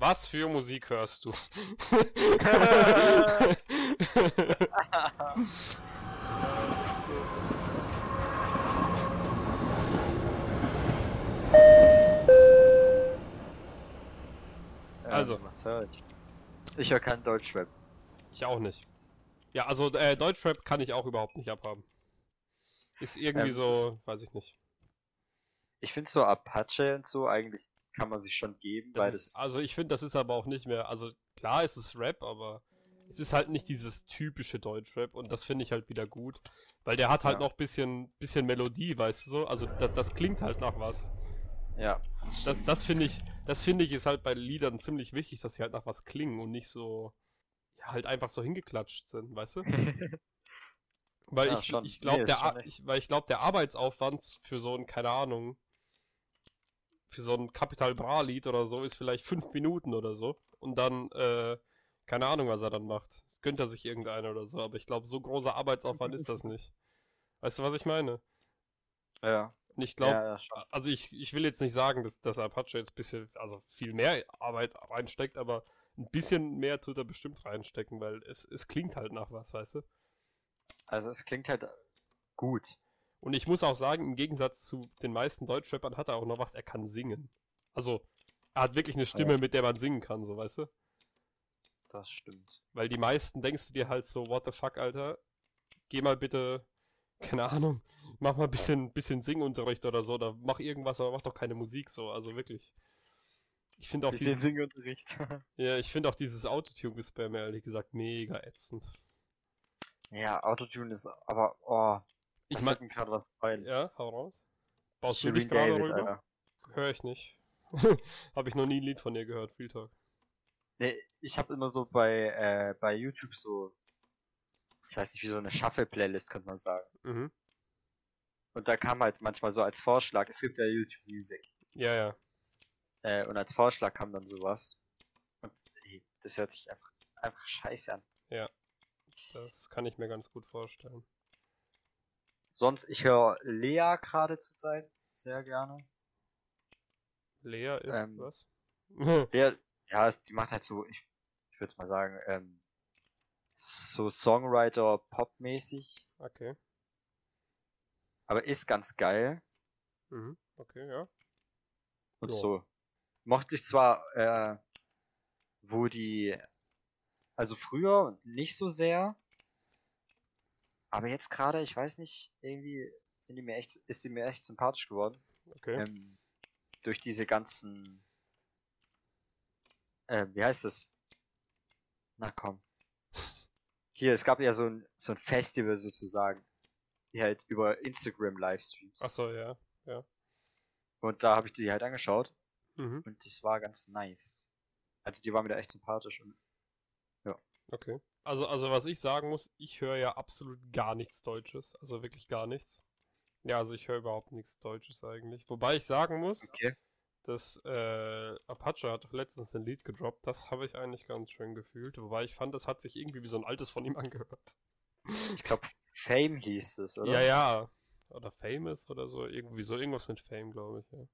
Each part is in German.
Was für Musik hörst du? Also. Ähm, was höre ich? Ich höre keinen Deutschrap. Ich auch nicht. Ja, also äh, Deutschrap kann ich auch überhaupt nicht abhaben. Ist irgendwie Ähm, so, weiß ich nicht. Ich finde so Apache und so eigentlich kann man sich schon geben, Das weil ist, das. also ich finde, das ist aber auch nicht mehr, also klar ist es Rap, aber es ist halt nicht dieses typische Deutschrap und das finde ich halt wieder gut, weil der hat halt Ja. noch bisschen, bisschen Melodie, weißt du so, also das, das klingt halt nach was. ja. Das, das finde ich, das finde ich ist halt bei Liedern ziemlich wichtig, dass sie halt nach was klingen und nicht so, ja, halt einfach so hingeklatscht sind, weißt du? Weil Ja, ich, ich glaube, Nee, der, ich, weil ich glaube, der Arbeitsaufwand für so ein, keine Ahnung, für so ein Capital Bra Lied oder so ist vielleicht fünf Minuten oder so. Und dann, äh, keine Ahnung, was er dann macht. Gönnt er sich irgendeine oder so. Aber ich glaube, so großer Arbeitsaufwand ist das nicht. Weißt du, was ich meine? ja. Und ich glaube, ja, ja, also ich, ich will jetzt nicht sagen, dass, dass Apache jetzt ein bisschen, also viel mehr Arbeit reinsteckt, aber ein bisschen mehr tut er bestimmt reinstecken, weil es, es klingt halt nach was, weißt du? Also es klingt halt gut. Und ich muss auch sagen, im Gegensatz zu den meisten Deutschrappern hat er auch noch was, er kann singen. Also, er hat wirklich eine Stimme, Ja. mit der man singen kann, so weißt du? Das stimmt. Weil die meisten denkst du dir halt so, what the fuck, Alter, geh mal bitte, keine Ahnung, mach mal ein bisschen, bisschen Singunterricht oder so, oder mach irgendwas, aber mach doch keine Musik so, also wirklich. Ich finde auch, Bisschen dieses, Singunterricht. ja, ich finde auch dieses Autotune-Gespam ehrlich gesagt mega ätzend. ja, Autotune ist aber, oh, Ich mir gerade was ein. ja, hau raus. Baust du Shirin dich gerade rüber? Hör ich nicht. Habe ich noch nie ein Lied von ihr gehört, Real Talk. Nee, ich habe immer so bei, äh, bei YouTube so, ich weiß nicht, wie so eine Shuffle-Playlist, könnte man sagen. Mhm. Und da kam halt manchmal so als Vorschlag, es gibt ja YouTube Music. Ja, ja. Äh, und als Vorschlag kam dann sowas. Und ey, das hört sich einfach, einfach scheiße an. Das kann ich mir ganz gut vorstellen. Sonst, ich höre Lea gerade zur Zeit sehr gerne. Lea ist Ähm. was? Lea, ja, es- die macht halt so, ich, ich würde mal sagen, ähm, so Songwriter Pop-mäßig, okay. aber ist ganz geil. Mhm. Okay, ja. Und Ja. so. Mochte ich zwar, äh, wo die, also früher nicht so sehr, aber jetzt gerade, ich weiß nicht, irgendwie sind die mir echt, ist die mir echt sympathisch geworden. Okay. Ähm, durch diese ganzen, äh, wie heißt das? Na komm. Hier, es gab ja so ein, so ein Festival sozusagen, die halt über Instagram Livestreams. Ach so, ja. Und da habe ich die halt angeschaut Mhm. und das war ganz nice. Also die war mir da echt sympathisch und Okay. Also, also was ich sagen muss, ich höre ja absolut gar nichts Deutsches. Also wirklich gar nichts. Ja, also ich höre überhaupt nichts Deutsches eigentlich. Wobei ich sagen muss, okay. dass äh, Apache hat doch letztens ein Lied gedroppt. Das habe ich eigentlich ganz schön gefühlt. Wobei ich fand, das hat sich irgendwie wie so ein altes von ihm angehört. Ich glaube Fame hieß es, oder? Ja, ja. Oder Famous oder so. Irgendwie so irgendwas mit Fame, glaube ich, ja.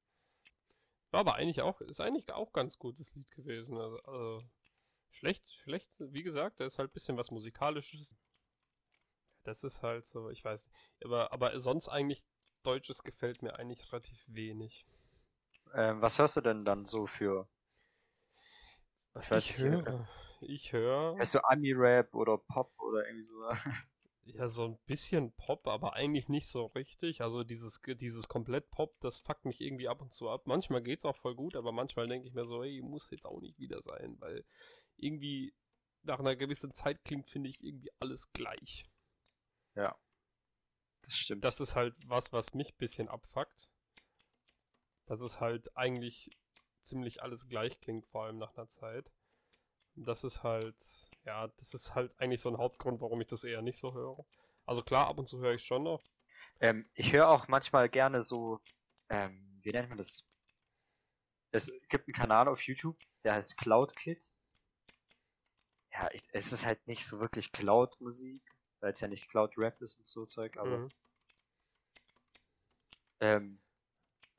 War aber eigentlich auch, ist eigentlich auch ganz gutes Lied gewesen. Also, also schlecht, schlecht, wie gesagt, da ist halt ein bisschen was Musikalisches. Das ist halt so, ich weiß. Aber, aber sonst eigentlich, Deutsches gefällt mir eigentlich relativ wenig. Ähm, was hörst du denn dann so für? Was weiß ich nicht, äh, höre. Ich höre. Hörst du Ami-Rap oder Pop oder irgendwie so? Ja, so ein bisschen Pop, aber eigentlich nicht so richtig. Also dieses, dieses komplett Pop, das fuckt mich irgendwie ab und zu ab. Manchmal geht's auch voll gut, aber manchmal denke ich mir so, ey, muss jetzt auch nicht wieder sein, weil irgendwie nach einer gewissen Zeit klingt, finde ich, irgendwie alles gleich. ja. Das stimmt. Das ist halt was, was mich ein bisschen abfuckt. Dass es halt eigentlich ziemlich alles gleich klingt, vor allem nach einer Zeit. Und das ist halt, ja, das ist halt eigentlich so ein Hauptgrund, warum ich das eher nicht so höre. Also klar, ab und zu höre ich schon noch. Ähm, ich höre auch manchmal gerne so, ähm, wie nennt man das? Es gibt einen Kanal auf YouTube, der heißt Cloud Kid. Ja, ich, es ist halt nicht so wirklich Cloud-Musik, weil es ja nicht Cloud-Rap ist und so Zeug, aber Mhm. ähm,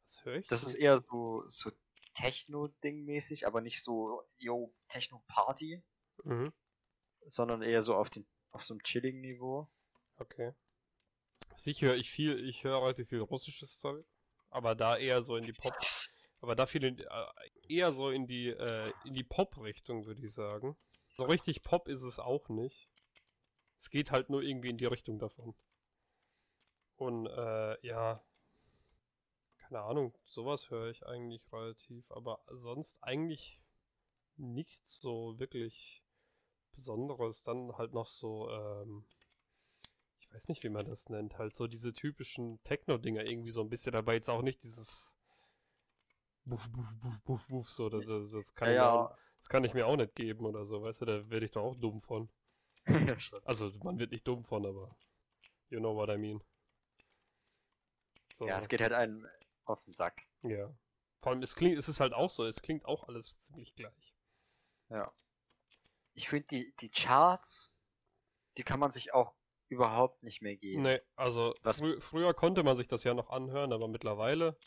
Was höre ich? das denn? ist eher so, so Techno-Ding mäßig, aber nicht so, yo, Techno-Party, Mhm. sondern eher so auf, den, auf so einem chilligen Niveau. Okay. Sicher höre ich viel, ich höre relativ viel russisches Zeug, aber da eher so in die Pop, aber da viel in, äh, eher so in die äh, in die Pop-Richtung, würde ich sagen. So richtig Pop ist es auch nicht. Es geht halt nur irgendwie in die Richtung davon. Und äh, ja, keine Ahnung, sowas höre ich eigentlich relativ, aber sonst eigentlich nichts so wirklich Besonderes. Dann halt noch so, ähm, ich weiß nicht, wie man das nennt, halt so diese typischen Techno-Dinger irgendwie so ein bisschen, aber jetzt auch nicht dieses Buff, Buff, Buff, Buff, Buff, so, das, das, das, kann mir auch, das kann ich mir auch nicht geben oder so, weißt du, da werde ich doch auch dumm von. ja. Also, man wird nicht dumm von, aber you know what I mean. So, ja, es geht halt einem auf den Sack. ja. Vor allem, es klingt, es ist halt auch so, es klingt auch alles ziemlich gleich. Ja. Ich finde die, die Charts, die kann man sich auch überhaupt nicht mehr geben. Nee, also frü früher konnte man sich das ja noch anhören, aber mittlerweile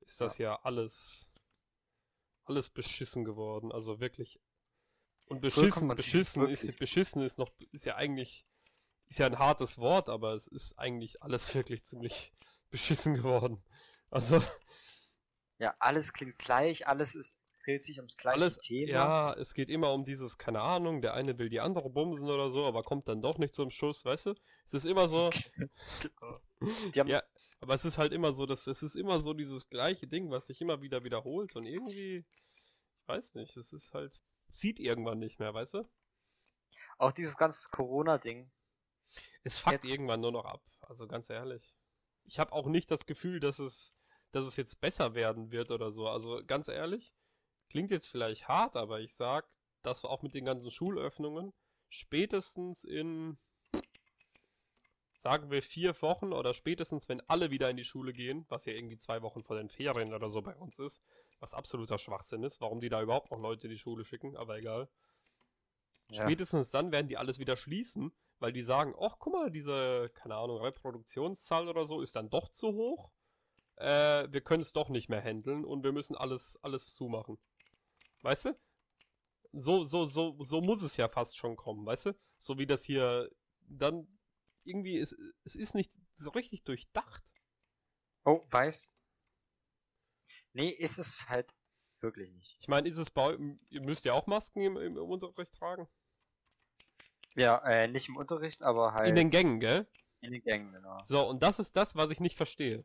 ist das ja, alles alles beschissen geworden, also wirklich. Und beschissen, beschissen ist beschissen ist noch ist ja eigentlich ist ja ein hartes Wort, aber es ist eigentlich alles wirklich ziemlich beschissen geworden. Also Ja, alles klingt gleich, alles ist, dreht sich ums gleiche alles, Thema. ja, es geht immer um dieses, keine Ahnung, der eine will die andere bumsen oder so, aber kommt dann doch nicht zum Schuss, weißt du? Es ist immer so, Die haben, Ja, aber es ist halt immer so, dass es ist immer so dieses gleiche Ding, was sich immer wieder wiederholt und irgendwie, ich weiß nicht, es ist halt, sieht irgendwann nicht mehr, weißt du? Auch dieses ganze Corona-Ding. Es fuckt Jetzt- irgendwann nur noch ab, also ganz ehrlich. Ich habe auch nicht das Gefühl, dass es, dass es jetzt besser werden wird oder so, also ganz ehrlich, klingt jetzt vielleicht hart, aber ich sag, dass auch mit den ganzen Schulöffnungen spätestens in, sagen wir, vier Wochen oder spätestens, wenn alle wieder in die Schule gehen, was ja irgendwie zwei Wochen vor den Ferien oder so bei uns ist, was absoluter Schwachsinn ist, warum die da überhaupt noch Leute in die Schule schicken, aber egal. Ja. Spätestens dann werden die alles wieder schließen, weil die sagen, ach guck mal, diese, keine Ahnung, Reproduktionszahl oder so ist dann doch zu hoch. Äh, wir können es doch nicht mehr handeln und wir müssen alles, alles zumachen. Weißt du? So, so, so, so muss es ja fast schon kommen, weißt du? So wie das hier dann irgendwie, es, es ist nicht so richtig durchdacht. Oh, weiß. Nee, ist es halt wirklich nicht. Ich meine, ist es bei ihr müsst ja auch Masken im, im, Unterricht tragen? Ja, äh, nicht im Unterricht, aber halt In den Gängen, gell? in den Gängen, genau. So, und das ist das, was ich nicht verstehe.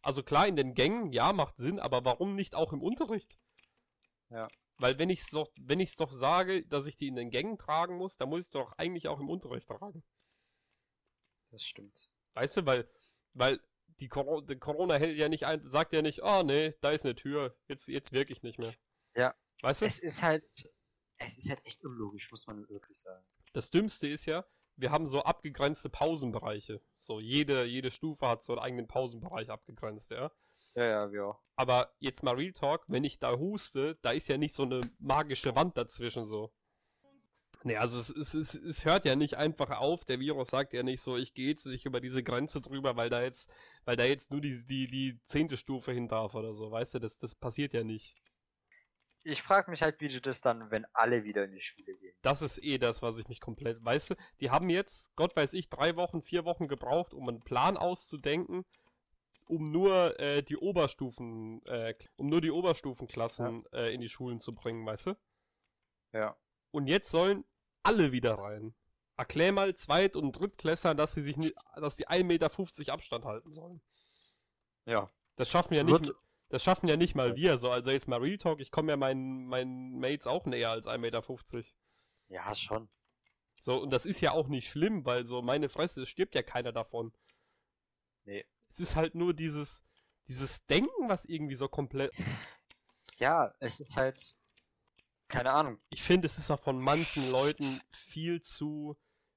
Also klar, in den Gängen, ja, macht Sinn, aber warum nicht auch im Unterricht? Ja. Weil wenn ich es doch, wenn ich's doch sage, dass ich die in den Gängen tragen muss, dann muss ich es doch eigentlich auch im Unterricht tragen. Das stimmt. Weißt du, weil, weil die, Coro die Corona hält ja nicht ein, sagt ja nicht, oh nee, da ist eine Tür, jetzt, jetzt wirklich nicht mehr. Ja. Weißt du? Es ist halt, es ist halt echt unlogisch, muss man wirklich sagen. Das Dümmste ist ja, wir haben so abgegrenzte Pausenbereiche. So, jede, jede Stufe hat so einen eigenen Pausenbereich abgegrenzt, ja. Ja, ja, wir auch. Aber jetzt mal Real Talk, wenn ich da huste, da ist ja nicht so eine magische Wand dazwischen so. Nee, also es, es, es, es hört ja nicht einfach auf, der Virus sagt ja nicht so, ich gehe jetzt nicht über diese Grenze drüber, weil da jetzt, weil da jetzt nur die, die, die zehnte Stufe hin darf oder so, weißt du, das, das passiert ja nicht. Ich frage mich halt, wie du das dann, wenn alle wieder in die Schule gehen. Das ist eh das, was ich mich komplett, weißt du, die haben jetzt, Gott weiß ich, drei Wochen, vier Wochen gebraucht, um einen Plan auszudenken, um nur äh, die Oberstufen, äh, um nur die Oberstufenklassen äh, in die Schulen zu bringen, weißt du? Ja. Und jetzt sollen alle wieder rein. Erklär mal Zweit- und Drittklässern, dass sie sich nicht, dass die 1,50 Meter Abstand halten sollen. Ja. Das schaffen ja nicht, Wird- das schaffen ja nicht mal wir so. Also jetzt mal Real Talk, ich komme ja meinen, meinen Mates auch näher als 1,50 Meter. Ja, schon. So, und das ist ja auch nicht schlimm, weil so meine Fresse, es stirbt ja keiner davon. Nee. Es ist halt nur dieses, dieses Denken, was irgendwie so komplett. Ja, es ist halt, keine Ahnung. Ich finde, es ist auch von manchen Leuten viel zu,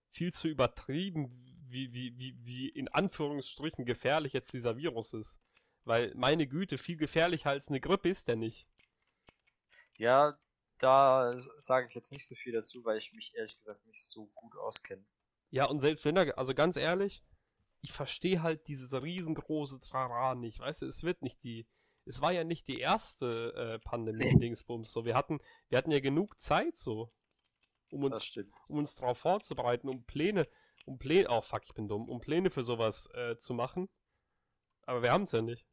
viel zu übertrieben, wie, wie, wie, wie in Anführungsstrichen gefährlich jetzt dieser Virus ist. Weil, meine Güte, viel gefährlicher als eine Grippe ist der nicht. Ja, da sage ich jetzt nicht so viel dazu, weil ich mich ehrlich gesagt nicht so gut auskenne. Ja, und selbst wenn er, also ganz ehrlich, ich verstehe halt dieses riesengroße Trara nicht, weißt du, es wird nicht die, es war ja nicht die erste äh, Pandemie-Dingsbums. So, wir hatten, wir hatten ja genug Zeit so, um uns, um uns darauf vorzubereiten, um Pläne, um Pläne, oh fuck, ich bin dumm, um Pläne für sowas äh, zu machen. Aber wir haben es ja nicht.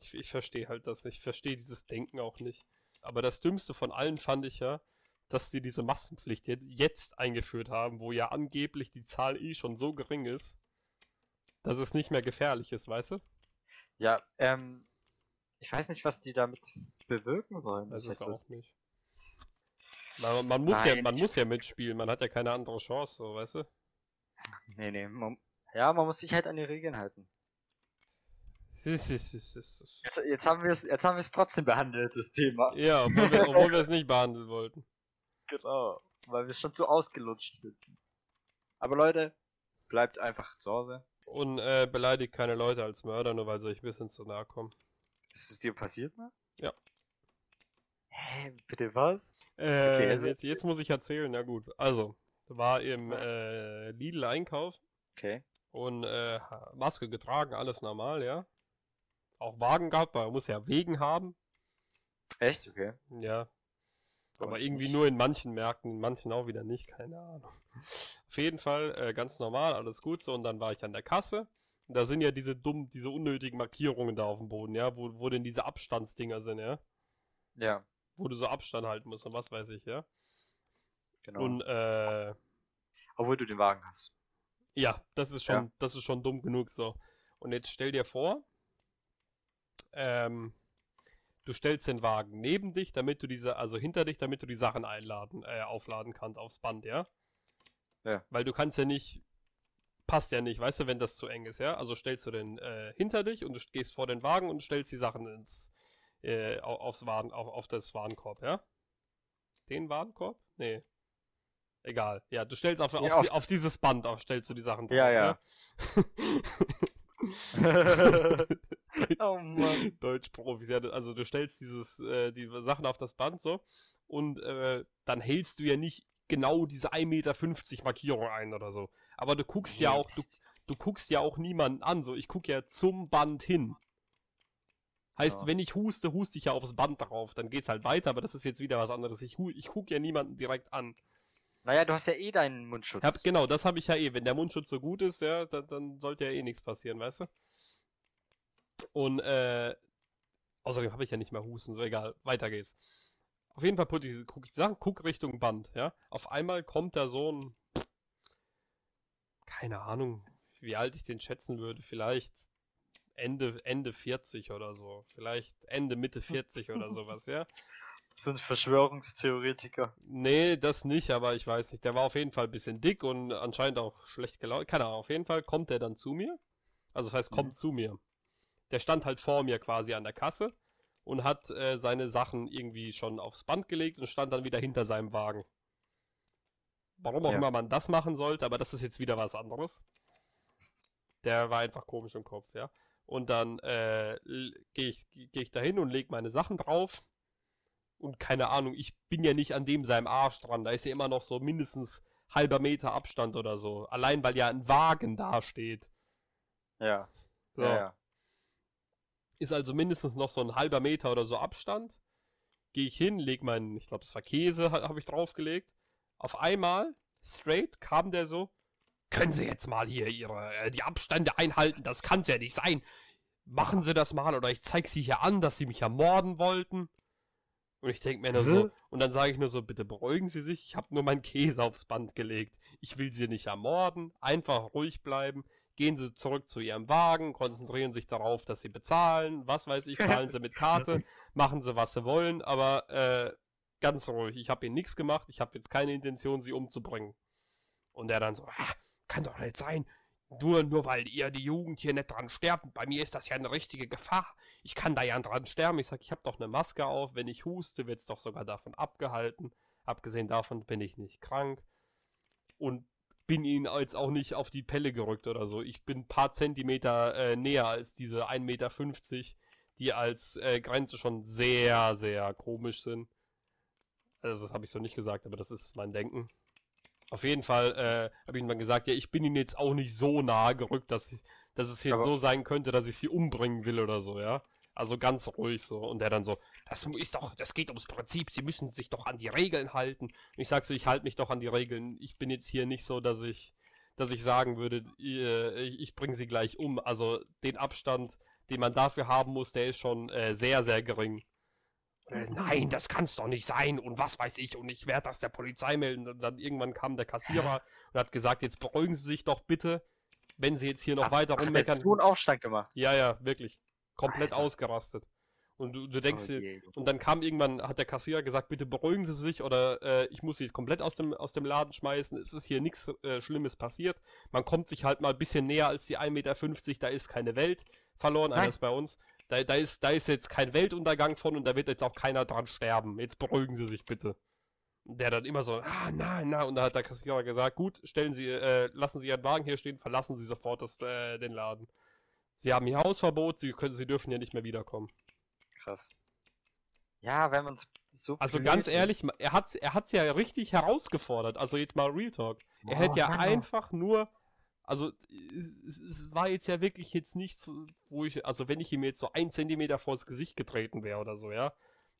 Ich, ich verstehe halt das nicht. Ich verstehe dieses Denken auch nicht. Aber das Dümmste von allen fand ich ja, dass sie diese Massenpflicht je- jetzt eingeführt haben, wo ja angeblich die Zahl eh schon so gering ist, dass es nicht mehr gefährlich ist, weißt du? Ja, ähm, ich weiß nicht, was die damit bewirken wollen. Das ist auch nicht. Man, man, muss ja, man muss ja mitspielen, man hat ja keine andere Chance, so, weißt du? Nee, nee, man, ja, man muss sich halt an die Regeln halten. Jetzt, jetzt haben wir es, jetzt haben wir es trotzdem behandelt, das Thema. Ja, obwohl wir, obwohl wir es nicht behandeln wollten. Genau. Weil wir es schon zu ausgelutscht finden. Aber Leute, bleibt einfach zu Hause. Und äh, beleidigt keine Leute als Mörder, nur weil sie euch ein bisschen zu nahe kommen. Ist es dir passiert mal? Ja. Hä, bitte was? Äh, Okay, also- jetzt, jetzt muss ich erzählen, na gut. Also, war im äh, Lidl Einkauf Okay. und äh, Maske getragen, alles normal, ja. Auch Wagen gehabt, weil man muss ja Wegen haben. Echt? Okay. Ja. Aber irgendwie nur in manchen Märkten, in manchen auch wieder nicht, keine Ahnung. Auf jeden Fall äh, ganz normal, alles gut so. Und dann war ich an der Kasse. Da sind ja diese dummen, diese unnötigen Markierungen da auf dem Boden, ja, wo, wo denn diese Abstandsdinger sind, ja. Ja, Wo du so Abstand halten musst und was weiß ich, ja. genau. Und äh, Obwohl du den Wagen hast. ja, das ist schon, Ja. das ist schon dumm genug so. Und jetzt stell dir vor, ähm, du stellst den Wagen neben dich, damit du diese, also hinter dich, damit du die Sachen einladen, äh, aufladen kannst aufs Band, ja? Ja. Weil du kannst ja nicht, passt ja nicht, weißt du, wenn das zu eng ist, ja? Also stellst du den äh, hinter dich und du gehst vor den Wagen und stellst die Sachen ins, äh, au- aufs Waren, auf, auf das Warenkorb, ja? Den Warenkorb? Nee. Egal. Ja, du stellst auf, Ja, auf, auf die, auf dieses Band auf, stellst du die Sachen Ja, ja? oh Mann. Deutschprofis, ja, also du stellst dieses, äh, die Sachen auf das Band so und äh, dann hältst du ja nicht genau diese 1,50 Meter Markierung ein oder so. Aber du guckst ja auch, du, du guckst ja auch niemanden an, so ich gucke ja zum Band hin. Heißt, Ja. wenn ich huste, huste ich ja aufs Band drauf, dann geht's halt weiter, aber das ist jetzt wieder was anderes. Ich, ich gucke ja niemanden direkt an. Naja, du hast ja eh deinen Mundschutz. Hab, genau, das habe ich ja eh. Wenn der Mundschutz so gut ist, ja, dann, dann sollte ja eh nichts passieren, weißt du? Und äh, außerdem habe ich ja nicht mehr Husten, so egal, weiter geht's. Auf jeden Fall gucke ich, guck ich die Sachen, guck Richtung Band, ja. Auf einmal kommt da so ein, keine Ahnung, wie alt ich den schätzen würde, vielleicht Ende, Ende 40 oder so. Vielleicht Ende, Mitte 40 oder sowas, ja. So ein Verschwörungstheoretiker. Nee, das nicht, aber ich weiß nicht. Der war auf jeden Fall ein bisschen dick und anscheinend auch schlecht gelaunt. Keine Ahnung, auf jeden Fall kommt der dann zu mir. Also das heißt, kommt Mhm. zu mir. Der stand halt vor mir quasi an der Kasse und hat äh, seine Sachen irgendwie schon aufs Band gelegt und stand dann wieder hinter seinem Wagen. Warum auch Ja. immer man das machen sollte, aber das ist jetzt wieder was anderes. Der war einfach komisch im Kopf, ja. Und dann äh, gehe ich, geh ich dahin und lege meine Sachen drauf. Und keine Ahnung, ich bin ja nicht an dem seinem Arsch dran. Da ist ja immer noch so mindestens halber Meter Abstand oder so. Allein weil ja ein Wagen da steht. Ja. So. Ja, ja. Ist also mindestens noch so ein halber Meter oder so Abstand. Gehe ich hin, leg meinen, ich glaube, es war Käse, ha- habe ich draufgelegt. Auf einmal, straight, kam der so. Können Sie jetzt mal hier Ihre, äh, die Abstände einhalten? Das kann's ja nicht sein. Machen Sie das mal oder ich zeig Sie hier an, dass Sie mich ermorden wollten. Und ich denke mir nur so, Hä? und dann sage ich nur so, bitte beruhigen Sie sich, ich habe nur meinen Käse aufs Band gelegt. Ich will Sie nicht ermorden, einfach ruhig bleiben. Gehen Sie zurück zu Ihrem Wagen, konzentrieren sich darauf, dass Sie bezahlen, was weiß ich, zahlen Sie mit Karte, machen Sie, was Sie wollen, aber äh, ganz ruhig, ich habe Ihnen nichts gemacht, ich habe jetzt keine Intention, Sie umzubringen. Und er dann so, ah, kann doch nicht sein, nur, nur weil ihr die Jugend hier nicht dran sterbt, bei mir ist das ja eine richtige Gefahr. Ich kann da ja dran sterben. Ich sag, ich habe doch eine Maske auf. Wenn ich huste, wird's doch sogar davon abgehalten. Abgesehen davon bin ich nicht krank. Und bin ihnen jetzt auch nicht auf die Pelle gerückt oder so. Ich bin ein paar Zentimeter äh, näher als diese 1,50 Meter, die als äh, Grenze schon sehr, sehr komisch sind. Also das habe ich so nicht gesagt, aber das ist mein Denken. Auf jeden Fall äh, habe ich ihm dann gesagt, ja, ich bin ihnen jetzt auch nicht so nahe gerückt, dass, ich, dass es jetzt Aber- so sein könnte, dass ich sie umbringen will oder so, ja. Also ganz ruhig so. Und der dann so, das ist doch, das geht ums Prinzip, Sie müssen sich doch an die Regeln halten. Und ich sag so, ich halte mich doch an die Regeln. Ich bin jetzt hier nicht so, dass ich, dass ich sagen würde, ich, ich bringe sie gleich um. Also den Abstand, den man dafür haben muss, der ist schon äh, sehr, sehr gering. Äh, nein, das kann's doch nicht sein und was weiß ich und ich werde das der Polizei melden. Und dann irgendwann kam der Kassierer und hat gesagt, jetzt beruhigen Sie sich doch bitte, wenn Sie jetzt hier noch Ach, weiter ach, rummeckern. hat so einen Aufstand gemacht. Ja, ja, wirklich. Komplett Alter. ausgerastet. Und du, du denkst Oh dir, und dann kam irgendwann, hat der Kassierer gesagt, bitte beruhigen Sie sich oder äh, ich muss Sie komplett aus dem, aus dem Laden schmeißen. Es ist hier nichts äh, Schlimmes passiert. Man kommt sich halt mal ein bisschen näher als die 1,50 Meter, da ist keine Welt verloren, Nein. anders bei uns. Da, da, ist, da ist jetzt kein Weltuntergang von und da wird jetzt auch keiner dran sterben. Jetzt beruhigen Sie sich bitte. Der dann immer so, ah, nein, nein. Und da hat der Kassierer gesagt, gut, stellen Sie, äh, lassen Sie Ihren Wagen hier stehen, verlassen Sie sofort das, äh, den Laden. Sie haben hier Hausverbot, Sie, können, Sie dürfen hier nicht mehr wiederkommen. Krass. Ja, wenn man so. Also ganz ehrlich, ist. er hat's, er hat's ja richtig herausgefordert. Also jetzt mal Real Talk. Er Oh, hätte ja einfach nur, also es, es war jetzt ja wirklich jetzt nichts, wo ich, also wenn ich ihm jetzt so ein Zentimeter vors Gesicht getreten wäre oder so, ja,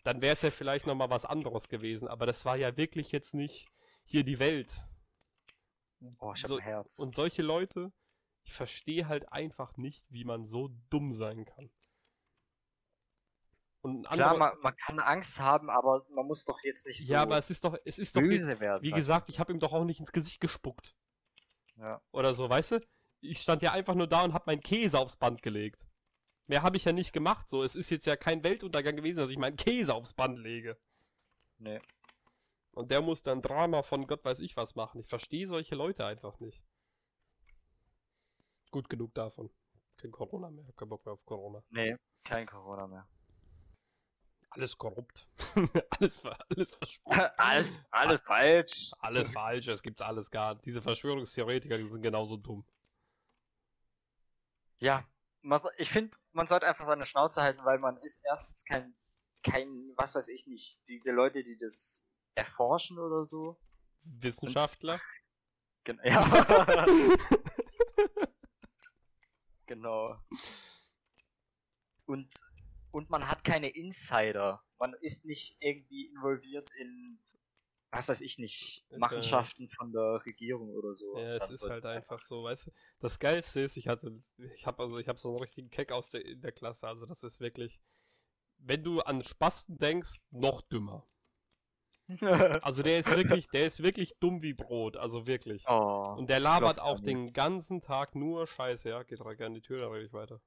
dann wäre es ja vielleicht noch mal was anderes gewesen. Aber das war ja wirklich jetzt nicht hier die Welt. Oh, ich hab so- ein Herz. Und solche Leute, ich verstehe halt einfach nicht, wie man so dumm sein kann. Und Klar, man, man kann Angst haben, aber man muss doch jetzt nicht so ja, aber es ist doch, es ist doch böse werden. Wie sag gesagt, ich habe ihm doch auch nicht ins Gesicht gespuckt. Ja. Oder so, weißt du? Ich stand ja einfach nur da und habe meinen Käse aufs Band gelegt. Mehr habe ich ja nicht gemacht. So, es ist jetzt ja kein Weltuntergang gewesen, dass ich meinen Käse aufs Band lege. Nee. Und der muss dann Drama von Gott weiß ich was machen. Ich verstehe solche Leute einfach nicht. Gut genug davon. Kein Corona mehr. Kein Bock mehr auf Corona. Nee, kein Corona mehr. Alles korrupt. alles, alles verschwunden. alles, alles falsch. Alles falsch. Es gibt's alles gar. Diese Verschwörungstheoretiker die sind genauso dumm. Ja, man, ich finde, man sollte einfach seine Schnauze halten, weil man ist erstens kein, kein, was weiß ich nicht, diese Leute, die das erforschen oder so. Wissenschaftler. Gen ja. genau. Und, und man hat keine Insider. Man ist nicht irgendwie involviert in, was weiß ich nicht, Machenschaften von der Regierung oder so. Ja, es ist halt einfach so, weißt du. Das Geilste ist, ich hatte, ich habe also, ich habe so einen richtigen Keck aus der, in der Klasse. Also das ist wirklich, wenn du an Spasten denkst, noch dümmer. Also der ist wirklich, der ist wirklich dumm wie Brot, also wirklich. oh, Und der labert auch den ganzen Tag nur Scheiße, ja. Geht direkt an die Tür, dann rede ich weiter.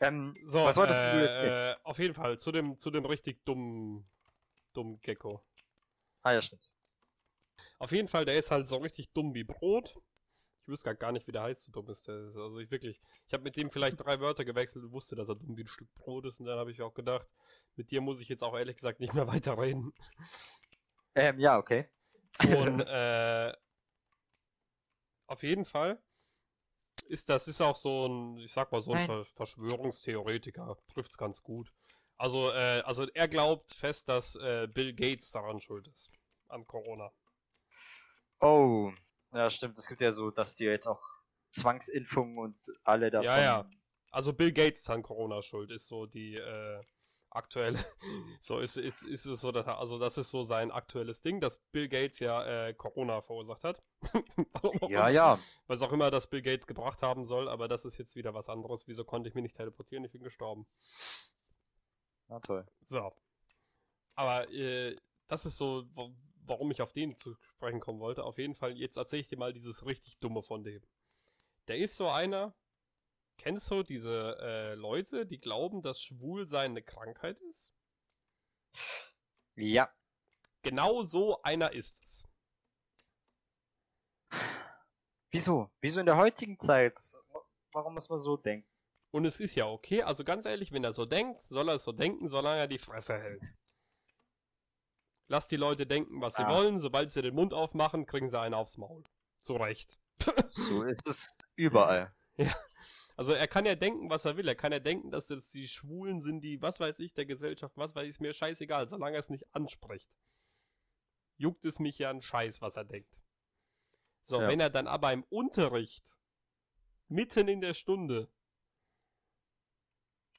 Ähm, So, was wolltest äh, du jetzt reden? äh, auf jeden Fall, zu dem, zu dem richtig dummen, dummen Gecko. Ah ja, stimmt. Auf jeden Fall, der ist halt so richtig dumm wie Brot. Ich wüsste gar nicht, wie der heißt, so dumm ist der. ist. Also ich wirklich, ich habe mit dem vielleicht drei Wörter gewechselt und wusste, dass er dumm wie ein Stück Brot ist. Und dann habe ich auch gedacht, mit dir muss ich jetzt auch ehrlich gesagt nicht mehr weiterreden. Ähm, ja, okay. Und äh, auf jeden Fall ist das ist auch so ein, ich sag mal so ein Nein. Ver Verschwörungstheoretiker. Trifft's ganz gut. Also, äh, also er glaubt fest, dass äh, Bill Gates daran schuld ist. An Corona. Oh, ja, stimmt. Es gibt ja so, dass die jetzt auch Zwangsimpfungen und alle davon. Ja, ja. Also Bill Gates ist an Corona schuld, ist so die äh, aktuelle. so ist, ist, ist es so, dass, er- also das ist so sein aktuelles Ding, dass Bill Gates ja äh, Corona verursacht hat. Ja, immer. ja. Was auch immer das Bill Gates gebracht haben soll, aber das ist jetzt wieder was anderes. Wieso konnte ich mich nicht teleportieren? Ich bin gestorben. Na toll. So. Aber äh, das ist so, warum ich auf den zu sprechen kommen wollte. Auf jeden Fall, jetzt erzähle ich dir mal dieses richtig Dumme von dem. Der ist so einer. Kennst du diese äh, Leute, die glauben, dass Schwulsein eine Krankheit ist? Ja. Genau so einer ist es. Wieso? Wieso in der heutigen Zeit? Warum muss man so denken? Und es ist ja okay. Also ganz ehrlich, wenn er so denkt, soll er es so denken, solange er die Fresse hält. Lass die Leute denken, was sie Ah. wollen. Sobald sie den Mund aufmachen, kriegen sie einen aufs Maul. Zu Recht. So ist es überall. Also er kann ja denken, was er will. Er kann ja denken, dass jetzt die Schwulen sind, die, was weiß ich, der Gesellschaft, was weiß ich, ist mir scheißegal, solange er es nicht anspricht. Juckt es mich ja einen Scheiß, was er denkt. So, Ja. wenn er dann aber im Unterricht, mitten in der Stunde,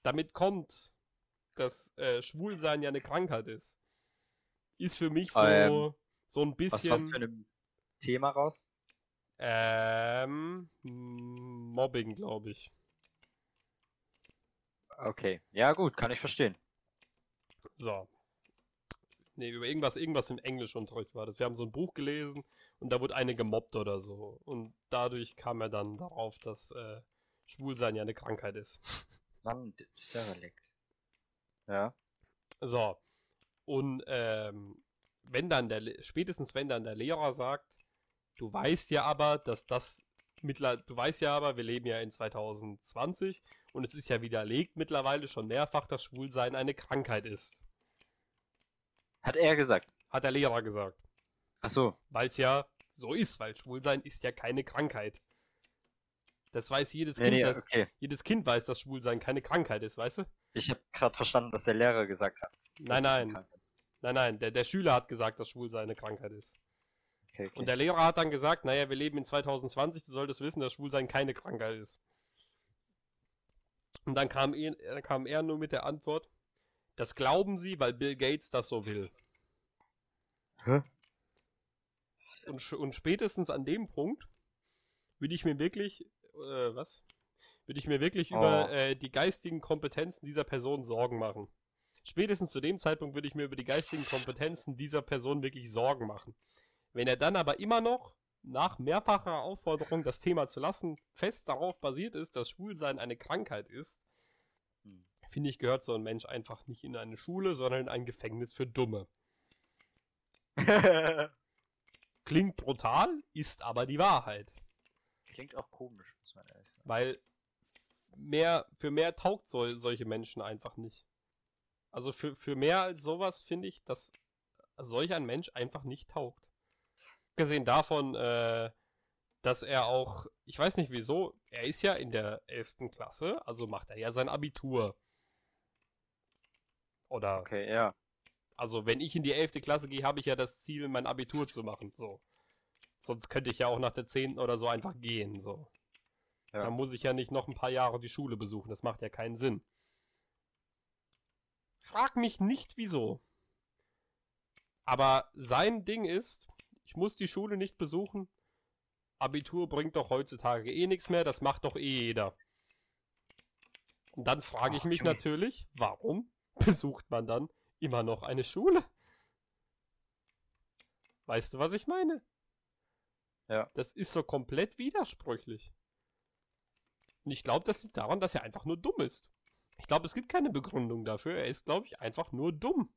damit kommt, dass äh, Schwulsein ja eine Krankheit ist, ist für mich so, Ähm, so ein Was, bisschen was für ein Thema raus? Ähm, Mobbing, glaube ich. Okay. Ja, gut, kann ich verstehen. So. Nee, über irgendwas, irgendwas im Englischunterricht war das. Wir haben so ein Buch gelesen und da wurde eine gemobbt oder so. Und dadurch kam er dann darauf, dass äh, Schwulsein ja eine Krankheit ist. Mann, ist ja. So. Und ähm, wenn dann der, spätestens wenn dann der Lehrer sagt, du weißt ja aber, dass das mittler, du weißt ja aber, wir leben ja in 2020 und es ist ja widerlegt mittlerweile schon mehrfach, dass Schwulsein eine Krankheit ist. Hat er gesagt. Hat der Lehrer gesagt. Ach so. Weil es ja so ist, weil Schwulsein ist ja keine Krankheit. Das weiß jedes Nee, Kind, nee, das, okay. jedes Kind weiß, dass Schwulsein keine Krankheit ist, weißt du? Ich habe gerade verstanden, dass der Lehrer gesagt hat. Nein, nein. Nein, nein, der, der Schüler hat gesagt, dass Schwulsein eine Krankheit ist. Okay, okay. Und der Lehrer hat dann gesagt, naja, wir leben in 2020, du solltest wissen, dass Schwulsein keine Krankheit ist. Und dann kam er, dann kam er nur mit der Antwort, das glauben sie, weil Bill Gates das so will. Hä? Und, und spätestens an dem Punkt würde ich mir wirklich, äh, was? Würde ich mir wirklich über Oh. äh, die geistigen Kompetenzen dieser Person Sorgen machen. Spätestens zu dem Zeitpunkt würde ich mir über die geistigen Kompetenzen dieser Person wirklich Sorgen machen. Wenn er dann aber immer noch nach mehrfacher Aufforderung, das Thema zu lassen, fest darauf basiert ist, dass Schwulsein eine Krankheit ist, Hm. finde ich, gehört so ein Mensch einfach nicht in eine Schule, sondern in ein Gefängnis für Dumme. Klingt brutal, ist aber die Wahrheit. Klingt auch komisch, muss man ehrlich sagen. Weil mehr, für mehr taugt so, solche Menschen einfach nicht. Also für, für mehr als sowas finde ich, dass solch ein Mensch einfach nicht taugt. Gesehen davon, äh, dass er auch, ich weiß nicht wieso, er ist ja in der 11. Klasse, also macht er ja sein Abitur. Oder, Okay, ja. also wenn ich in die 11. Klasse gehe, habe ich ja das Ziel, mein Abitur zu machen. So. Sonst könnte ich ja auch nach der 10. oder so einfach gehen. So. Ja. Dann muss ich ja nicht noch ein paar Jahre die Schule besuchen. Das macht ja keinen Sinn. Frag mich nicht wieso. Aber sein Ding ist, ich muss die Schule nicht besuchen. Abitur bringt doch heutzutage eh nichts mehr, das macht doch eh jeder. Und dann frage ich mich natürlich, warum besucht man dann immer noch eine Schule? Weißt du, was ich meine? Ja. Das ist so komplett widersprüchlich. Und ich glaube, das liegt daran, dass er einfach nur dumm ist. Ich glaube, es gibt keine Begründung dafür. Er ist, glaube ich, einfach nur dumm.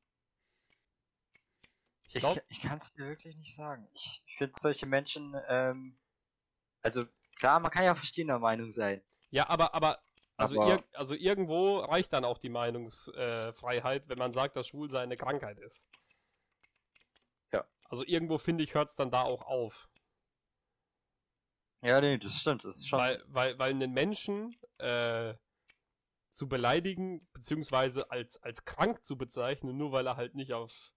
Ich Ich, kann es dir wirklich nicht sagen. Ich, ich finde solche Menschen, ähm, also klar, man kann ja verschiedener Meinung sein. ja, aber, aber, also, Aber- ir also irgendwo reicht dann auch die Meinungsfreiheit, wenn man sagt, dass Schwulsein eine Krankheit ist. Ja. Also irgendwo, finde ich, hört es dann da auch auf. Ja, nee, das stimmt. Das ist schon. Weil, weil, weil einen Menschen äh, zu beleidigen, beziehungsweise als, als krank zu bezeichnen, nur weil er halt nicht auf,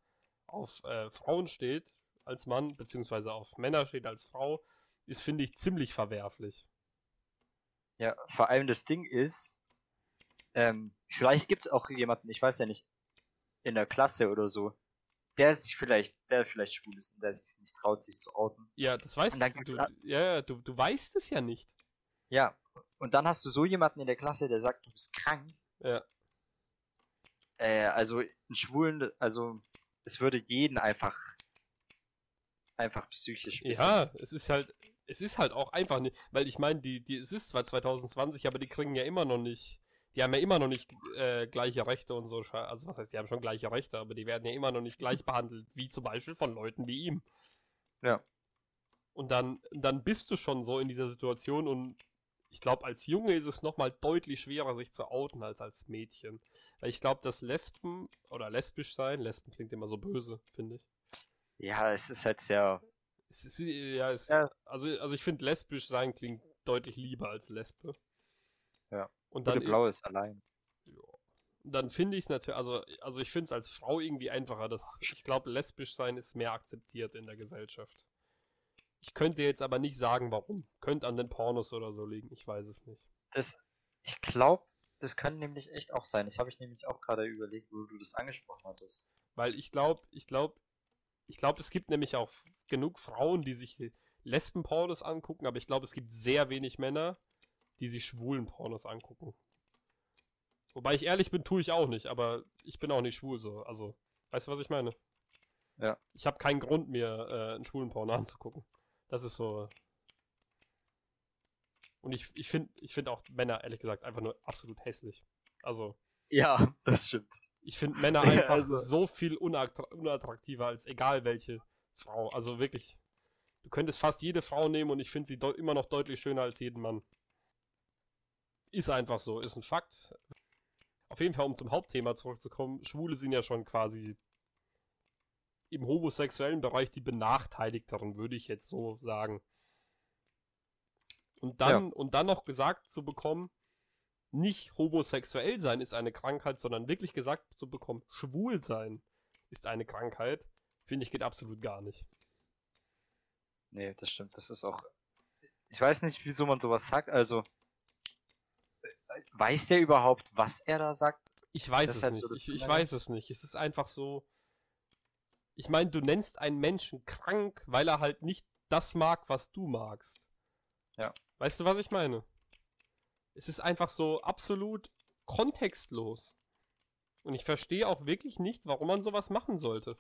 auf äh, Frauen steht, als Mann, beziehungsweise auf Männer steht als Frau, ist, finde ich, ziemlich verwerflich. Ja, vor allem das Ding ist, ähm, vielleicht gibt es auch jemanden, ich weiß ja nicht, in der Klasse oder so, der sich vielleicht, der vielleicht schwul ist und der sich nicht traut, sich zu outen. Ja, das weißt du. Du, ja, du, du weißt es ja nicht. Ja, und dann hast du so jemanden in der Klasse, der sagt, du bist krank. Ja. Äh, also einen Schwulen, also es würde jeden einfach einfach psychisch Ja, es ist halt, es ist halt auch einfach nicht, weil ich meine, die, die, es ist zwar 2020, aber die kriegen ja immer noch nicht, die haben ja immer noch nicht äh, gleiche Rechte und so, also was heißt, die haben schon gleiche Rechte, aber die werden ja immer noch nicht gleich behandelt, wie zum Beispiel von Leuten wie ihm. Ja. Und dann, dann bist du schon so in dieser Situation und ich glaube, als Junge ist es nochmal deutlich schwerer, sich zu outen als als Mädchen. Weil ich glaube, dass Lesben oder lesbisch sein, Lesben klingt immer so böse, finde ich. Ja, es ist halt sehr. Es ist, ja, es, Ja. Also, also ich finde, lesbisch sein klingt deutlich lieber als Lesbe. Ja. Und dann, Blau ist allein. ja. Und dann finde ich es natürlich, also, also ich finde es als Frau irgendwie einfacher. Dass, ich glaube, lesbisch sein ist mehr akzeptiert in der Gesellschaft. Ich könnte jetzt aber nicht sagen, warum. Könnte an den Pornos oder so liegen, ich weiß es nicht. Das, ich glaube, das können nämlich echt auch sein. Das habe ich nämlich auch gerade überlegt, wo du das angesprochen hattest. Weil ich glaube, ich glaube, ich glaube, es gibt nämlich auch genug Frauen, die sich Lesben-Pornos angucken, aber ich glaube, es gibt sehr wenig Männer, die sich schwulen Pornos angucken. Wobei ich ehrlich bin, tue ich auch nicht, aber ich bin auch nicht schwul so. Also, weißt du, was ich meine? Ja. Ich habe keinen Grund, mir äh, einen schwulen Porno anzugucken. Das ist so. Und ich, ich finde ich find auch Männer, ehrlich gesagt, einfach nur absolut hässlich. Also. Ja, das stimmt. Ich finde Männer Ja, einfach also- so viel unattra unattraktiver als egal welche Frau. Also wirklich. Du könntest fast jede Frau nehmen und ich finde sie immer noch deutlich schöner als jeden Mann. Ist einfach so, ist ein Fakt. Auf jeden Fall, um zum Hauptthema zurückzukommen, Schwule sind ja schon quasi im homosexuellen Bereich die benachteiligteren, würde ich jetzt so sagen. Und dann, und dann noch gesagt zu bekommen, nicht homosexuell sein ist eine Krankheit, sondern wirklich gesagt zu bekommen, schwul sein ist eine Krankheit, finde ich geht absolut gar nicht. Nee, das stimmt. Das ist auch. Ich weiß nicht, wieso man sowas sagt. Also. äh, Weiß der überhaupt, was er da sagt? Ich weiß Das es halt nicht. so ich, ich weiß es nicht. Es ist einfach so. Ich meine, du nennst einen Menschen krank, weil er halt nicht das mag, was du magst. Ja. Weißt du, was ich meine? Es ist einfach so absolut kontextlos. Und ich verstehe auch wirklich nicht, warum man sowas machen sollte.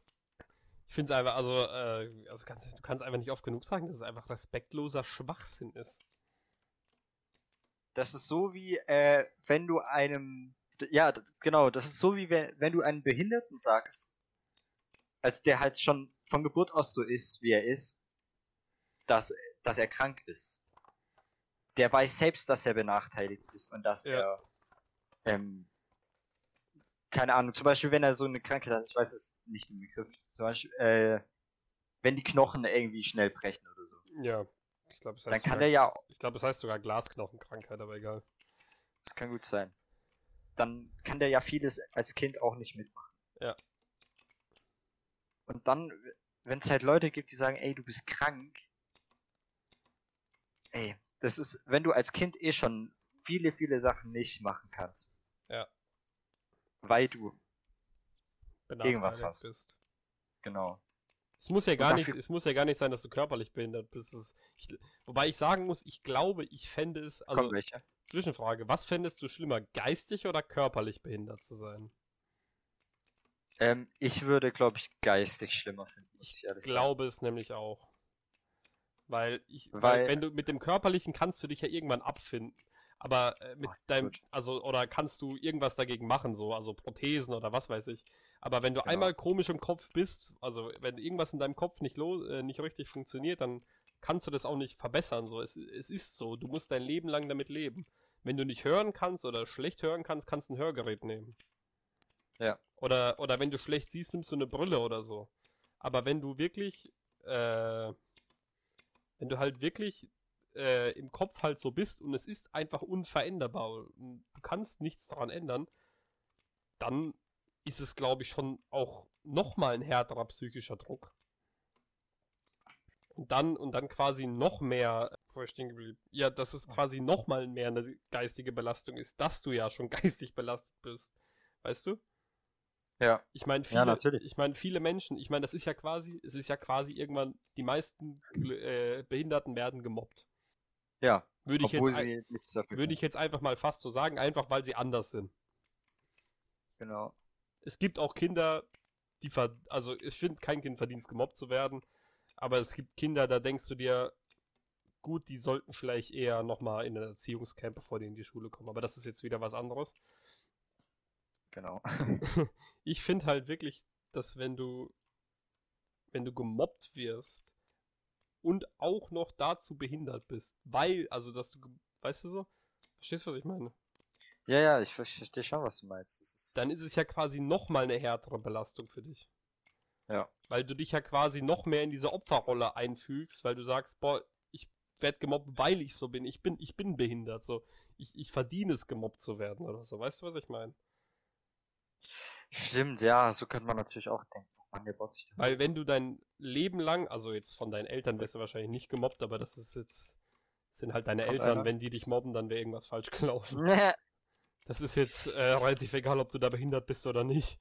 Ich finde es einfach, also, äh, also kannst, du kannst einfach nicht oft genug sagen, dass es einfach respektloser Schwachsinn ist. Das ist so wie, äh, wenn du einem. Ja, genau, das ist so wie wenn, wenn du einem Behinderten sagst, als der halt schon von Geburt aus so ist, wie er ist, dass, dass er krank ist. Der weiß selbst, dass er benachteiligt ist und dass Ja. er, ähm, keine Ahnung, zum Beispiel, wenn er so eine Krankheit hat, ich weiß es nicht im Begriff, zum Beispiel, äh, wenn die Knochen irgendwie schnell brechen oder so. Ja. Ich glaube, es Dann heißt kann sogar, der ja Ich glaube, es heißt sogar Glasknochenkrankheit, aber egal. Das kann gut sein. Dann kann der ja vieles als Kind auch nicht mitmachen. Ja. Und dann, wenn es halt Leute gibt, die sagen, ey, du bist krank. Ey, das ist, wenn du als Kind eh schon viele, viele Sachen nicht machen kannst. Ja. Weil du, Irgendwas hast. bist. genau. Es muss ja gar nicht, es muss ja gar nicht sein, dass du körperlich behindert bist. Es, ich, wobei ich sagen muss, ich glaube, ich fände es, also? Zwischenfrage, was fändest du schlimmer, geistig oder körperlich behindert zu sein? Ähm, ich würde, glaube ich, geistig schlimmer finden. Ich ehrlich glaube es nämlich auch. Weil ich, weil, Weil- wenn du mit dem körperlichen kannst du dich ja irgendwann abfinden. Aber äh, mit Oh, deinem, gut. also, oder kannst du irgendwas dagegen machen, so, also Prothesen oder was weiß ich. Aber wenn du Genau. einmal komisch im Kopf bist, also wenn irgendwas in deinem Kopf nicht, lo äh, nicht richtig funktioniert, dann kannst du das auch nicht verbessern. So. Es, es ist so, du musst dein Leben lang damit leben. Wenn du nicht hören kannst oder schlecht hören kannst, kannst du ein Hörgerät nehmen. Ja. Oder, oder wenn du schlecht siehst, nimmst du eine Brille oder so. Aber wenn du wirklich, äh, wenn du halt wirklich äh, im Kopf halt so bist und es ist einfach unveränderbar und du kannst nichts daran ändern, dann ist es, glaube ich, schon auch nochmal ein härterer psychischer Druck. Und dann, und dann quasi noch mehr? Ja, dass es quasi nochmal mehr eine geistige Belastung ist, dass du ja schon geistig belastet bist. Weißt du? Ja. Ich meine, Ja, viele, natürlich. ich meine, viele Menschen, ich meine, das ist ja quasi, es ist ja quasi irgendwann, die meisten äh, Behinderten werden gemobbt. Ja. Würde ich, Obwohl jetzt, ein- sie nichts dafür würde ich jetzt einfach mal fast so sagen, einfach weil sie anders sind. Genau. Es gibt auch Kinder, die ver also ich finde, kein Kind verdient gemobbt zu werden, aber es gibt Kinder, da denkst du dir, gut, die sollten vielleicht eher nochmal in ein Erziehungscamp, bevor die in die Schule kommen, aber das ist jetzt wieder was anderes. Genau. ich finde halt wirklich, dass wenn du, wenn du gemobbt wirst und auch noch dazu behindert bist, weil, also dass du, weißt du so, verstehst du, was ich meine? ja, ja, ich verstehe schon, was du meinst. Ist, Dann ist es ja quasi nochmal eine härtere Belastung für dich. Ja. Weil du dich ja quasi noch mehr in diese Opferrolle einfügst, weil du sagst, boah, ich werde gemobbt, weil ich so bin. Ich bin, ich bin behindert, so. Ich, ich verdiene es, gemobbt zu werden oder so. Weißt du, was ich meine? Stimmt, ja, so könnte man natürlich auch denken. Mann, der baut sich. Weil wenn du dein Leben lang, also jetzt von deinen Eltern wirst du wahrscheinlich nicht gemobbt, aber das ist jetzt, sind halt deine Von Eltern, einer? wenn die dich mobben, dann wäre irgendwas falsch gelaufen. Nee. Das ist jetzt äh, relativ egal, ob du da behindert bist oder nicht.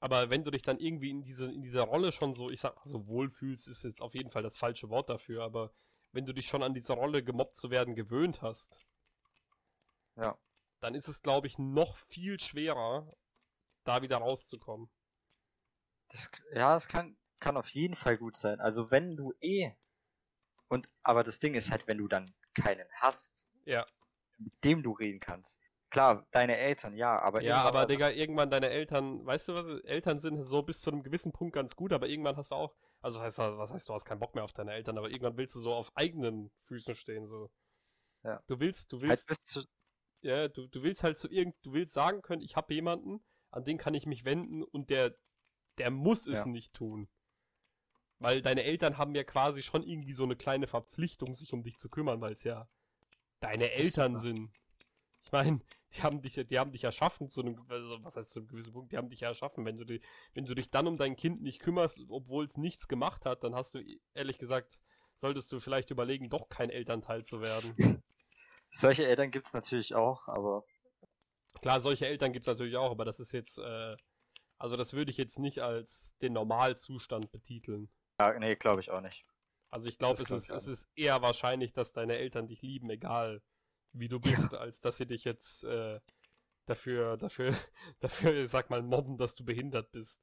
Aber wenn du dich dann irgendwie in, diese, in dieser Rolle schon so, ich sag mal so, wohlfühlst, ist jetzt auf jeden Fall das falsche Wort dafür, aber wenn du dich schon an dieser Rolle gemobbt zu werden gewöhnt hast, Ja. Dann ist es, glaube ich, noch viel schwerer, da wieder rauszukommen. Das, ja, es kann, kann auf jeden Fall gut sein. Also wenn du eh. Und aber das Ding ist halt, wenn du dann keinen hast, Ja. mit dem du reden kannst. Klar, deine Eltern, ja, aber Ja, aber Digga, irgendwann deine Eltern, weißt du was, Eltern sind so bis zu einem gewissen Punkt ganz gut, aber irgendwann hast du auch, also heißt, was heißt, du hast keinen Bock mehr auf deine Eltern, aber irgendwann willst du so auf eigenen Füßen stehen, so. Ja. Du willst, du halt willst, bis zu, ja, du, du willst halt so irgend, du willst sagen können, ich habe jemanden, an den kann ich mich wenden und der, der muss es Ja. nicht tun. Weil deine Eltern haben ja quasi schon irgendwie so eine kleine Verpflichtung, sich um dich zu kümmern, weil es ja deine Eltern sind. Ich meine, die haben dich, die haben dich erschaffen zu einem, also was heißt zu einem gewissen Punkt, die haben dich ja erschaffen. Wenn du, dich, wenn du dich dann um dein Kind nicht kümmerst, obwohl es nichts gemacht hat, dann hast du, ehrlich gesagt, solltest du vielleicht überlegen, doch kein Elternteil zu werden. solche Eltern gibt's natürlich auch, aber Klar, solche Eltern gibt es natürlich auch, aber das ist jetzt, äh, also das würde ich jetzt nicht als den Normalzustand betiteln. ja, nee, glaube ich auch nicht. Also ich glaube, es, ist, es ist eher wahrscheinlich, dass deine Eltern dich lieben, egal wie du bist, als dass sie dich jetzt äh, dafür, dafür, dafür, sag mal, mobben, dass du behindert bist.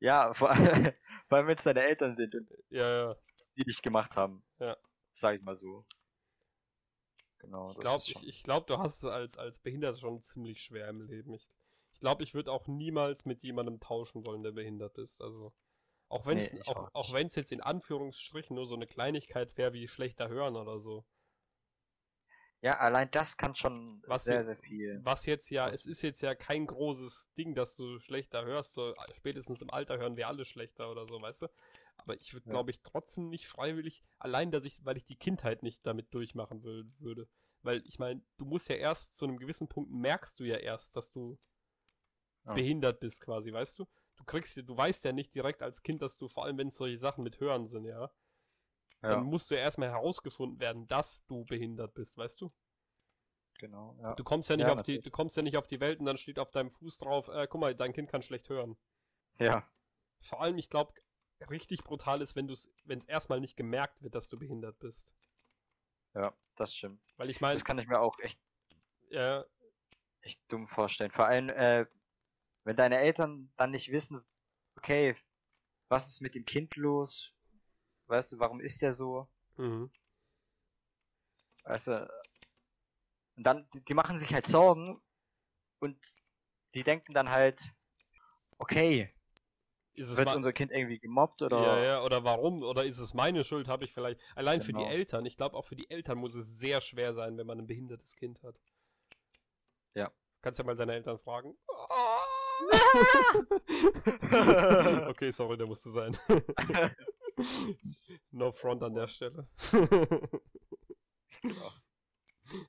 Ja, vor, vor allem wenn es deine Eltern sind und Ja, ja. die dich gemacht haben. Ja. Sag ich mal so. Genau. Ich glaube, ich, ich glaub, du hast es als, als Behinderter schon ziemlich schwer im Leben. Ich, ich glaube, ich würde auch niemals mit jemandem tauschen wollen, der behindert ist. Also, auch wenn es Nee, auch, auch wenn's jetzt in Anführungsstrichen nur so eine Kleinigkeit wäre wie schlechter hören oder so. Ja, allein das kann schon Was sehr, sehr viel. Was jetzt ja, es ist jetzt ja kein großes Ding, dass du schlechter hörst. So, spätestens im Alter hören wir alle schlechter oder so, weißt du? Aber ich würde, Ja. glaube ich, trotzdem nicht freiwillig, allein, dass ich, weil ich die Kindheit nicht damit durchmachen will, würde. Weil ich meine, du musst ja erst zu einem gewissen Punkt merkst du ja erst, dass du Ja. behindert bist, quasi, weißt du? Du kriegst, du weißt ja nicht direkt als Kind, dass du, vor allem wenn es solche Sachen mit Hören sind, ja, Ja, dann musst du ja erstmal herausgefunden werden, dass du behindert bist, weißt du? genau. Ja. Du kommst ja nicht Ja, auf die, natürlich. du kommst ja nicht auf die Welt und dann steht auf deinem Fuß drauf, äh, guck mal, dein Kind kann schlecht hören. ja, Vor allem, ich glaube, richtig brutal ist, wenn du es, wenn es erstmal nicht gemerkt wird, dass du behindert bist. ja, das stimmt. Weil ich meine, Das kann ich mir auch echt, ja, echt dumm vorstellen. Vor allem, äh, wenn deine Eltern dann nicht wissen, okay, was ist mit dem Kind los? Weißt du, warum ist der so? mhm. Weißt du, und dann, die, die machen sich halt Sorgen und die denken dann halt, okay, wird unser Kind irgendwie gemobbt oder ja, ja, oder warum? Oder ist es meine Schuld? Habe ich vielleicht. Allein für die Genau. Eltern. Ich glaube, auch für die Eltern muss es sehr schwer sein, wenn man ein behindertes Kind hat. Ja. Kannst ja mal deine Eltern fragen. okay, sorry, der musste sein. no front an der Stelle. Genau.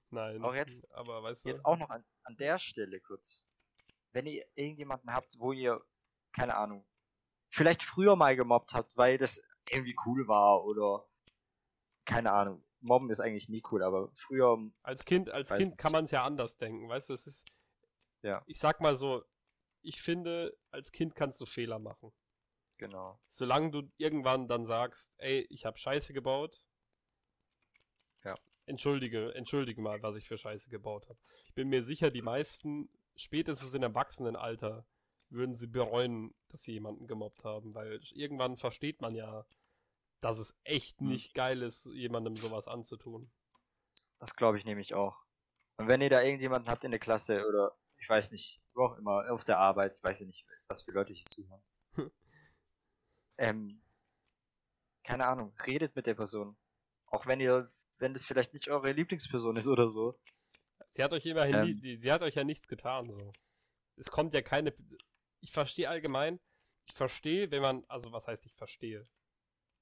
Nein. Auch jetzt- Aber weißt du. Jetzt auch noch an, an der Stelle kurz. Wenn ihr irgendjemanden habt, wo ihr, keine Ahnung, vielleicht früher mal gemobbt habt, weil das irgendwie cool war oder keine Ahnung. Mobben ist eigentlich nie cool, aber früher, Als Kind, als Kind nicht. kann man es ja anders denken, weißt du, es ist. Ja. Ich sag mal so, ich finde, als Kind kannst du Fehler machen. genau. Solange du irgendwann dann sagst, ey, ich habe Scheiße gebaut. Ja. Entschuldige, entschuldige mal, was ich für Scheiße gebaut habe. Ich bin mir sicher, die meisten, spätestens im Erwachsenenalter, würden sie bereuen, dass sie jemanden gemobbt haben, weil irgendwann versteht man ja, dass es echt Hm. nicht geil ist, jemandem sowas anzutun. Das glaube ich nämlich auch. Und wenn ihr da irgendjemanden habt in der Klasse oder ich weiß nicht, wo auch immer, auf der Arbeit, ich weiß ja nicht, was für Leute hier zuhören. ähm, keine Ahnung, redet mit der Person. Auch wenn ihr, wenn das vielleicht nicht eure Lieblingsperson ist oder so. Sie hat euch immerhin Ähm. nie, sie hat euch ja nichts getan, so. Es kommt ja keine. Ich verstehe allgemein, ich verstehe, wenn man, also was heißt ich verstehe?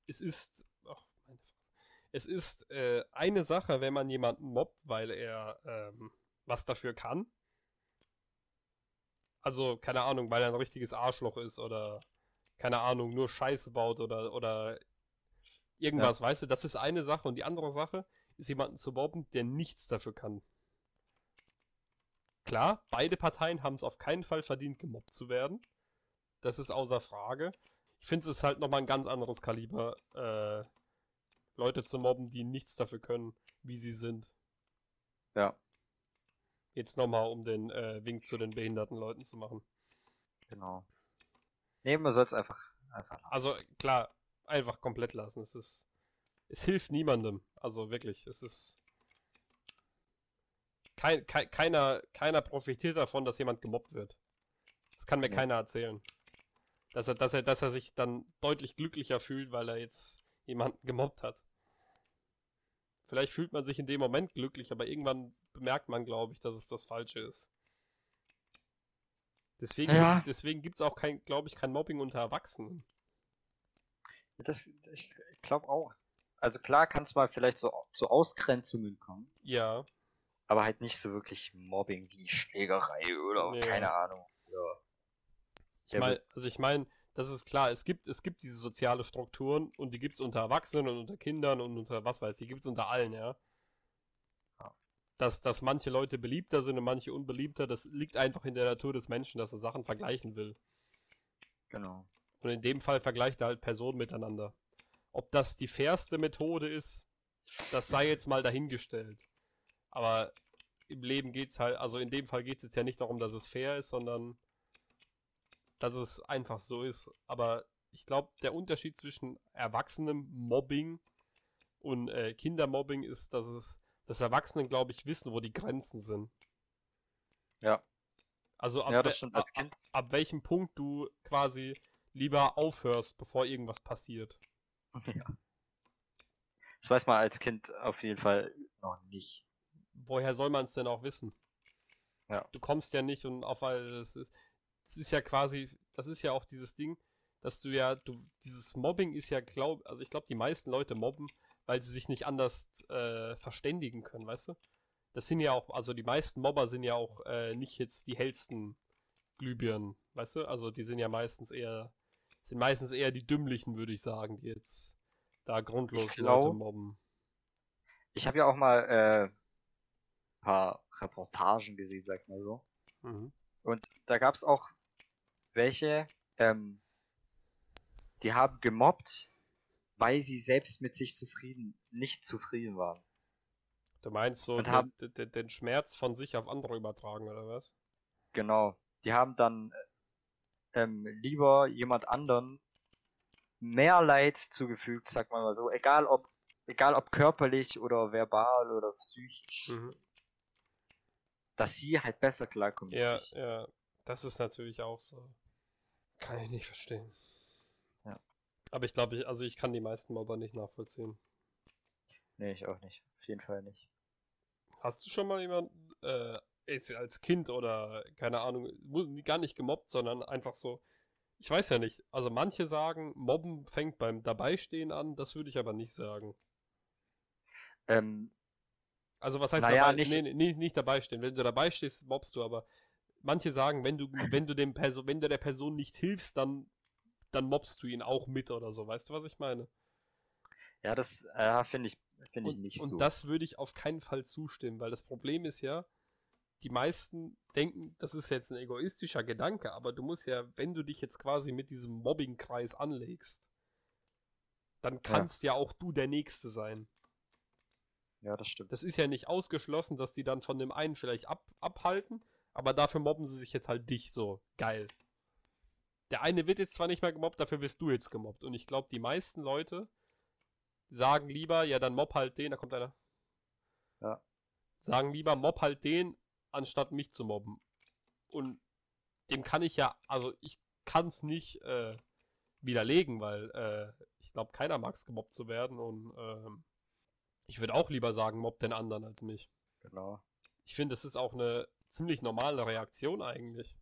Es ist, ach, meine Fresse. Es ist äh, eine Sache, wenn man jemanden mobbt, weil er ähm, was dafür kann. Also, keine Ahnung, weil er ein richtiges Arschloch ist oder, keine Ahnung, nur Scheiße baut oder, oder irgendwas, weißt du, das ist eine Sache. Und die andere Sache ist jemanden zu mobben, der nichts dafür kann. Klar, beide Parteien haben es auf keinen Fall verdient, gemobbt zu werden. Das ist außer Frage. Ich finde es ist halt nochmal ein ganz anderes Kaliber, äh, Leute zu mobben, die nichts dafür können, wie sie sind. Ja. Jetzt nochmal, um den äh, Wink zu den behinderten Leuten zu machen. Genau. Nee, man soll es einfach, einfach lassen. Also klar, einfach komplett lassen. Es ist. Es hilft niemandem. Also wirklich, es ist. Kein, kei- keiner, keiner profitiert davon, dass jemand gemobbt wird. Das kann mir Nee. keiner erzählen. Dass er, dass, er, dass er sich dann deutlich glücklicher fühlt, weil er jetzt jemanden gemobbt hat. Vielleicht fühlt man sich in dem Moment glücklich, aber irgendwann bemerkt man, glaube ich, dass es das Falsche ist. Deswegen, Ja. deswegen gibt es auch kein, glaube ich, kein Mobbing unter Erwachsenen. Das, ich glaube auch. Also klar kann es mal vielleicht so zu Ausgrenzungen kommen, Ja, aber halt nicht so wirklich Mobbing wie Schlägerei oder Nee. keine Ahnung. Oder Ich Der meine, wird- also ich meine, das ist klar, es gibt, es gibt diese soziale Strukturen und die gibt es unter Erwachsenen und unter Kindern und unter was weiß ich, die gibt es unter allen, ja. Ja. Dass, dass manche Leute beliebter sind und manche unbeliebter, das liegt einfach in der Natur des Menschen, dass er Sachen vergleichen will. genau. Und in dem Fall vergleicht er halt Personen miteinander. Ob das die fairste Methode ist, das sei jetzt mal dahingestellt. Aber im Leben geht's halt, also in dem Fall geht es jetzt ja nicht darum, dass es fair ist, sondern dass es einfach so ist. Aber ich glaube, der Unterschied zwischen erwachsenem Mobbing und äh, Kindermobbing ist, dass es, dass Erwachsenen, glaube ich, wissen, wo die Grenzen sind. Ja. Also ab, Ja, we- ab, Kind. ab welchem Punkt du quasi lieber aufhörst, bevor irgendwas passiert. ja. Das weiß man als Kind auf jeden Fall noch nicht. Woher soll man es denn auch wissen? Ja. Du kommst ja nicht und auf all das ist, das ist ja quasi, das ist ja auch dieses Ding, dass du ja, du, dieses Mobbing ist ja, glaub, also ich glaube, die meisten Leute mobben, weil sie sich nicht anders äh, verständigen können, weißt du? Das sind ja auch, also die meisten Mobber sind ja auch äh, nicht jetzt die hellsten Glühbirnen, weißt du? Also die sind ja meistens eher, sind meistens eher die Dümmlichen, würde ich sagen, die jetzt da grundlos glaub- Leute mobben. Ich habe ja auch mal äh, paar Reportagen gesehen, sag ich mal so. Mhm. Und da gab es auch welche, ähm, die haben gemobbt, weil sie selbst mit sich zufrieden, nicht zufrieden waren. Du meinst so den, haben- den, Schmerz von sich auf andere übertragen, oder was? Genau. Die haben dann ähm, lieber jemand anderen mehr Leid zugefügt, sag mal mal so, egal ob, egal ob körperlich oder verbal oder psychisch, Mhm. Dass sie halt besser klarkommen Ja, ja. Das ist natürlich auch so. Kann ich nicht verstehen. Ja. Aber ich glaube, ich, also ich kann die meisten Mobber nicht nachvollziehen. Nee, ich auch nicht. Auf jeden Fall nicht. Hast du schon mal jemanden, äh, als Kind oder keine Ahnung, gar nicht gemobbt, sondern einfach so, ich weiß ja nicht. Also manche sagen, Mobben fängt beim Dabeistehen an, das würde ich aber nicht sagen. Ähm, Also was heißt Naja, dabei? nicht- Nee, nee, nicht dabei stehen. Wenn du dabei stehst, mobst du, aber manche sagen, wenn du, wenn du dem Person, wenn du der Person nicht hilfst, dann, dann mobst du ihn auch mit oder so. Weißt du, was ich meine? ja, das äh, finde ich, finde ich Und, nicht und so. das würde ich auf keinen Fall zustimmen, weil das Problem ist ja, die meisten denken, das ist jetzt ein egoistischer Gedanke, aber du musst ja, wenn du dich jetzt quasi mit diesem Mobbingkreis anlegst, dann kannst ja auch du der Nächste sein. Ja, das stimmt. Das ist ja nicht ausgeschlossen, dass die dann von dem einen vielleicht ab, abhalten, aber dafür mobben sie sich jetzt halt dich so. Geil. Der eine wird jetzt zwar nicht mehr gemobbt, dafür wirst du jetzt gemobbt. Und ich glaube, die meisten Leute sagen lieber, ja, dann mob halt den, da kommt einer. Ja. Sagen lieber, mob halt den, anstatt mich zu mobben. Und dem kann ich ja, also ich kann es nicht äh, widerlegen, weil äh, ich glaube, keiner mag es gemobbt zu werden und ähm, ich würde auch lieber sagen, mobb den anderen als mich. Genau. Ich finde, das ist auch eine ziemlich normale Reaktion eigentlich.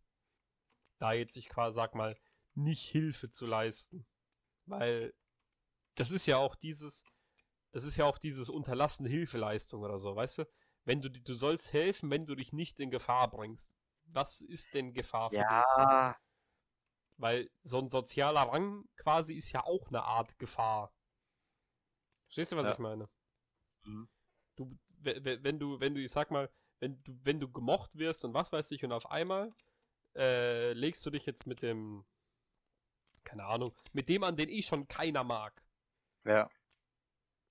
Da jetzt ich quasi, sag mal, nicht Hilfe zu leisten. Weil das ist ja auch dieses, das ist ja auch dieses unterlassene Hilfeleistung oder so, weißt du? Wenn du, du sollst helfen, wenn du dich nicht in Gefahr bringst. Was ist denn Gefahr für dich? Ja, Weil so ein sozialer Rang quasi ist ja auch eine Art Gefahr. Verstehst du, was Ja. ich meine? Mhm. Du, wenn du, wenn du, ich sag mal, wenn du, wenn du gemocht wirst und was weiß ich, und auf einmal äh, legst du dich jetzt mit dem, keine Ahnung, mit dem an, den eh schon keiner mag. Ja.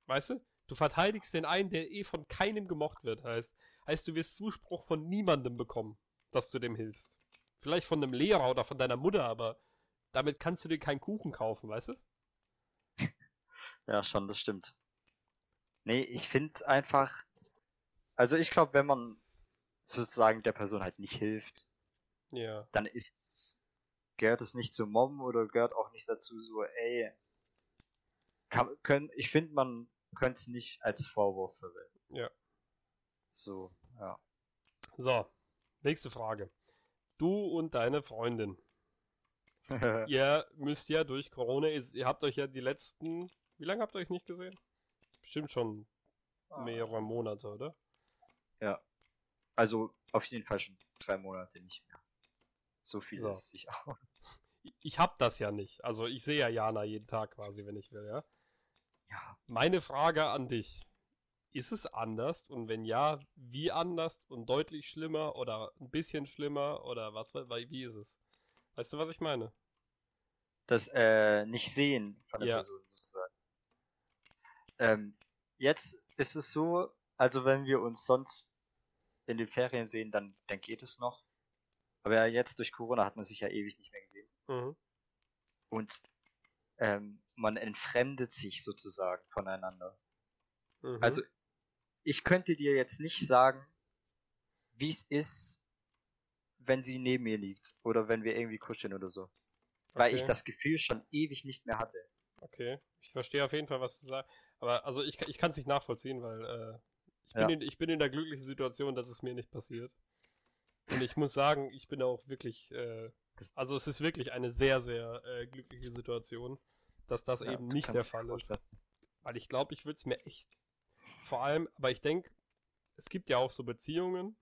Weißt du? Du verteidigst den einen, der eh von keinem gemocht wird. Heißt, heißt, du wirst Zuspruch von niemandem bekommen, dass du dem hilfst. Vielleicht von einem Lehrer oder von deiner Mutter, aber damit kannst du dir keinen Kuchen kaufen, weißt du? Ja, schon, das stimmt. Nee, ich finde einfach, also ich glaube, wenn man sozusagen der Person halt nicht hilft, Ja. dann ist gehört es nicht zu Mobben oder gehört auch nicht dazu so, ey, kann, können, ich finde, man könnte es nicht als Vorwurf verwenden. Ja. So, ja. So, nächste Frage. Du und deine Freundin. Ihr müsst ja durch Corona, ihr habt euch ja die letzten, wie lange habt ihr euch nicht gesehen? Bestimmt schon mehrere Monate, oder? Also auf jeden Fall schon drei Monate nicht mehr. So viel So. ist sich auch. Ich hab das ja nicht. Also ich sehe ja Jana jeden Tag quasi, wenn ich will, ja. Ja. Meine Frage an dich. Ist es anders? Und wenn ja, wie anders und deutlich schlimmer oder ein bisschen schlimmer oder was, weil, wie ist es? Weißt du, was ich meine? Das äh, nicht sehen von der Ja. Person sozusagen. Ähm, jetzt ist es so, also wenn wir uns sonst in den Ferien sehen, dann, dann geht es noch. Aber ja, jetzt durch Corona hat man sich ja ewig nicht mehr gesehen. Mhm. Und ähm, man entfremdet sich sozusagen voneinander. Mhm. Also ich könnte dir jetzt nicht sagen, wie es ist, wenn sie neben mir liegt oder wenn wir irgendwie kuscheln oder so. Weil ich das Gefühl schon ewig nicht mehr hatte. Okay, ich verstehe auf jeden Fall, was du sagst. Aber also ich, ich kann es nicht nachvollziehen, weil äh, ich, bin Ja. in, ich bin in der glücklichen Situation, dass es mir nicht passiert. Und ich muss sagen, ich bin auch wirklich, äh, also es ist wirklich eine sehr, sehr äh, glückliche Situation, dass das Ja, eben nicht der Fall ist. Weil ich glaube, ich würde es mir echt, vor allem, aber ich denke, es gibt ja auch so Beziehungen,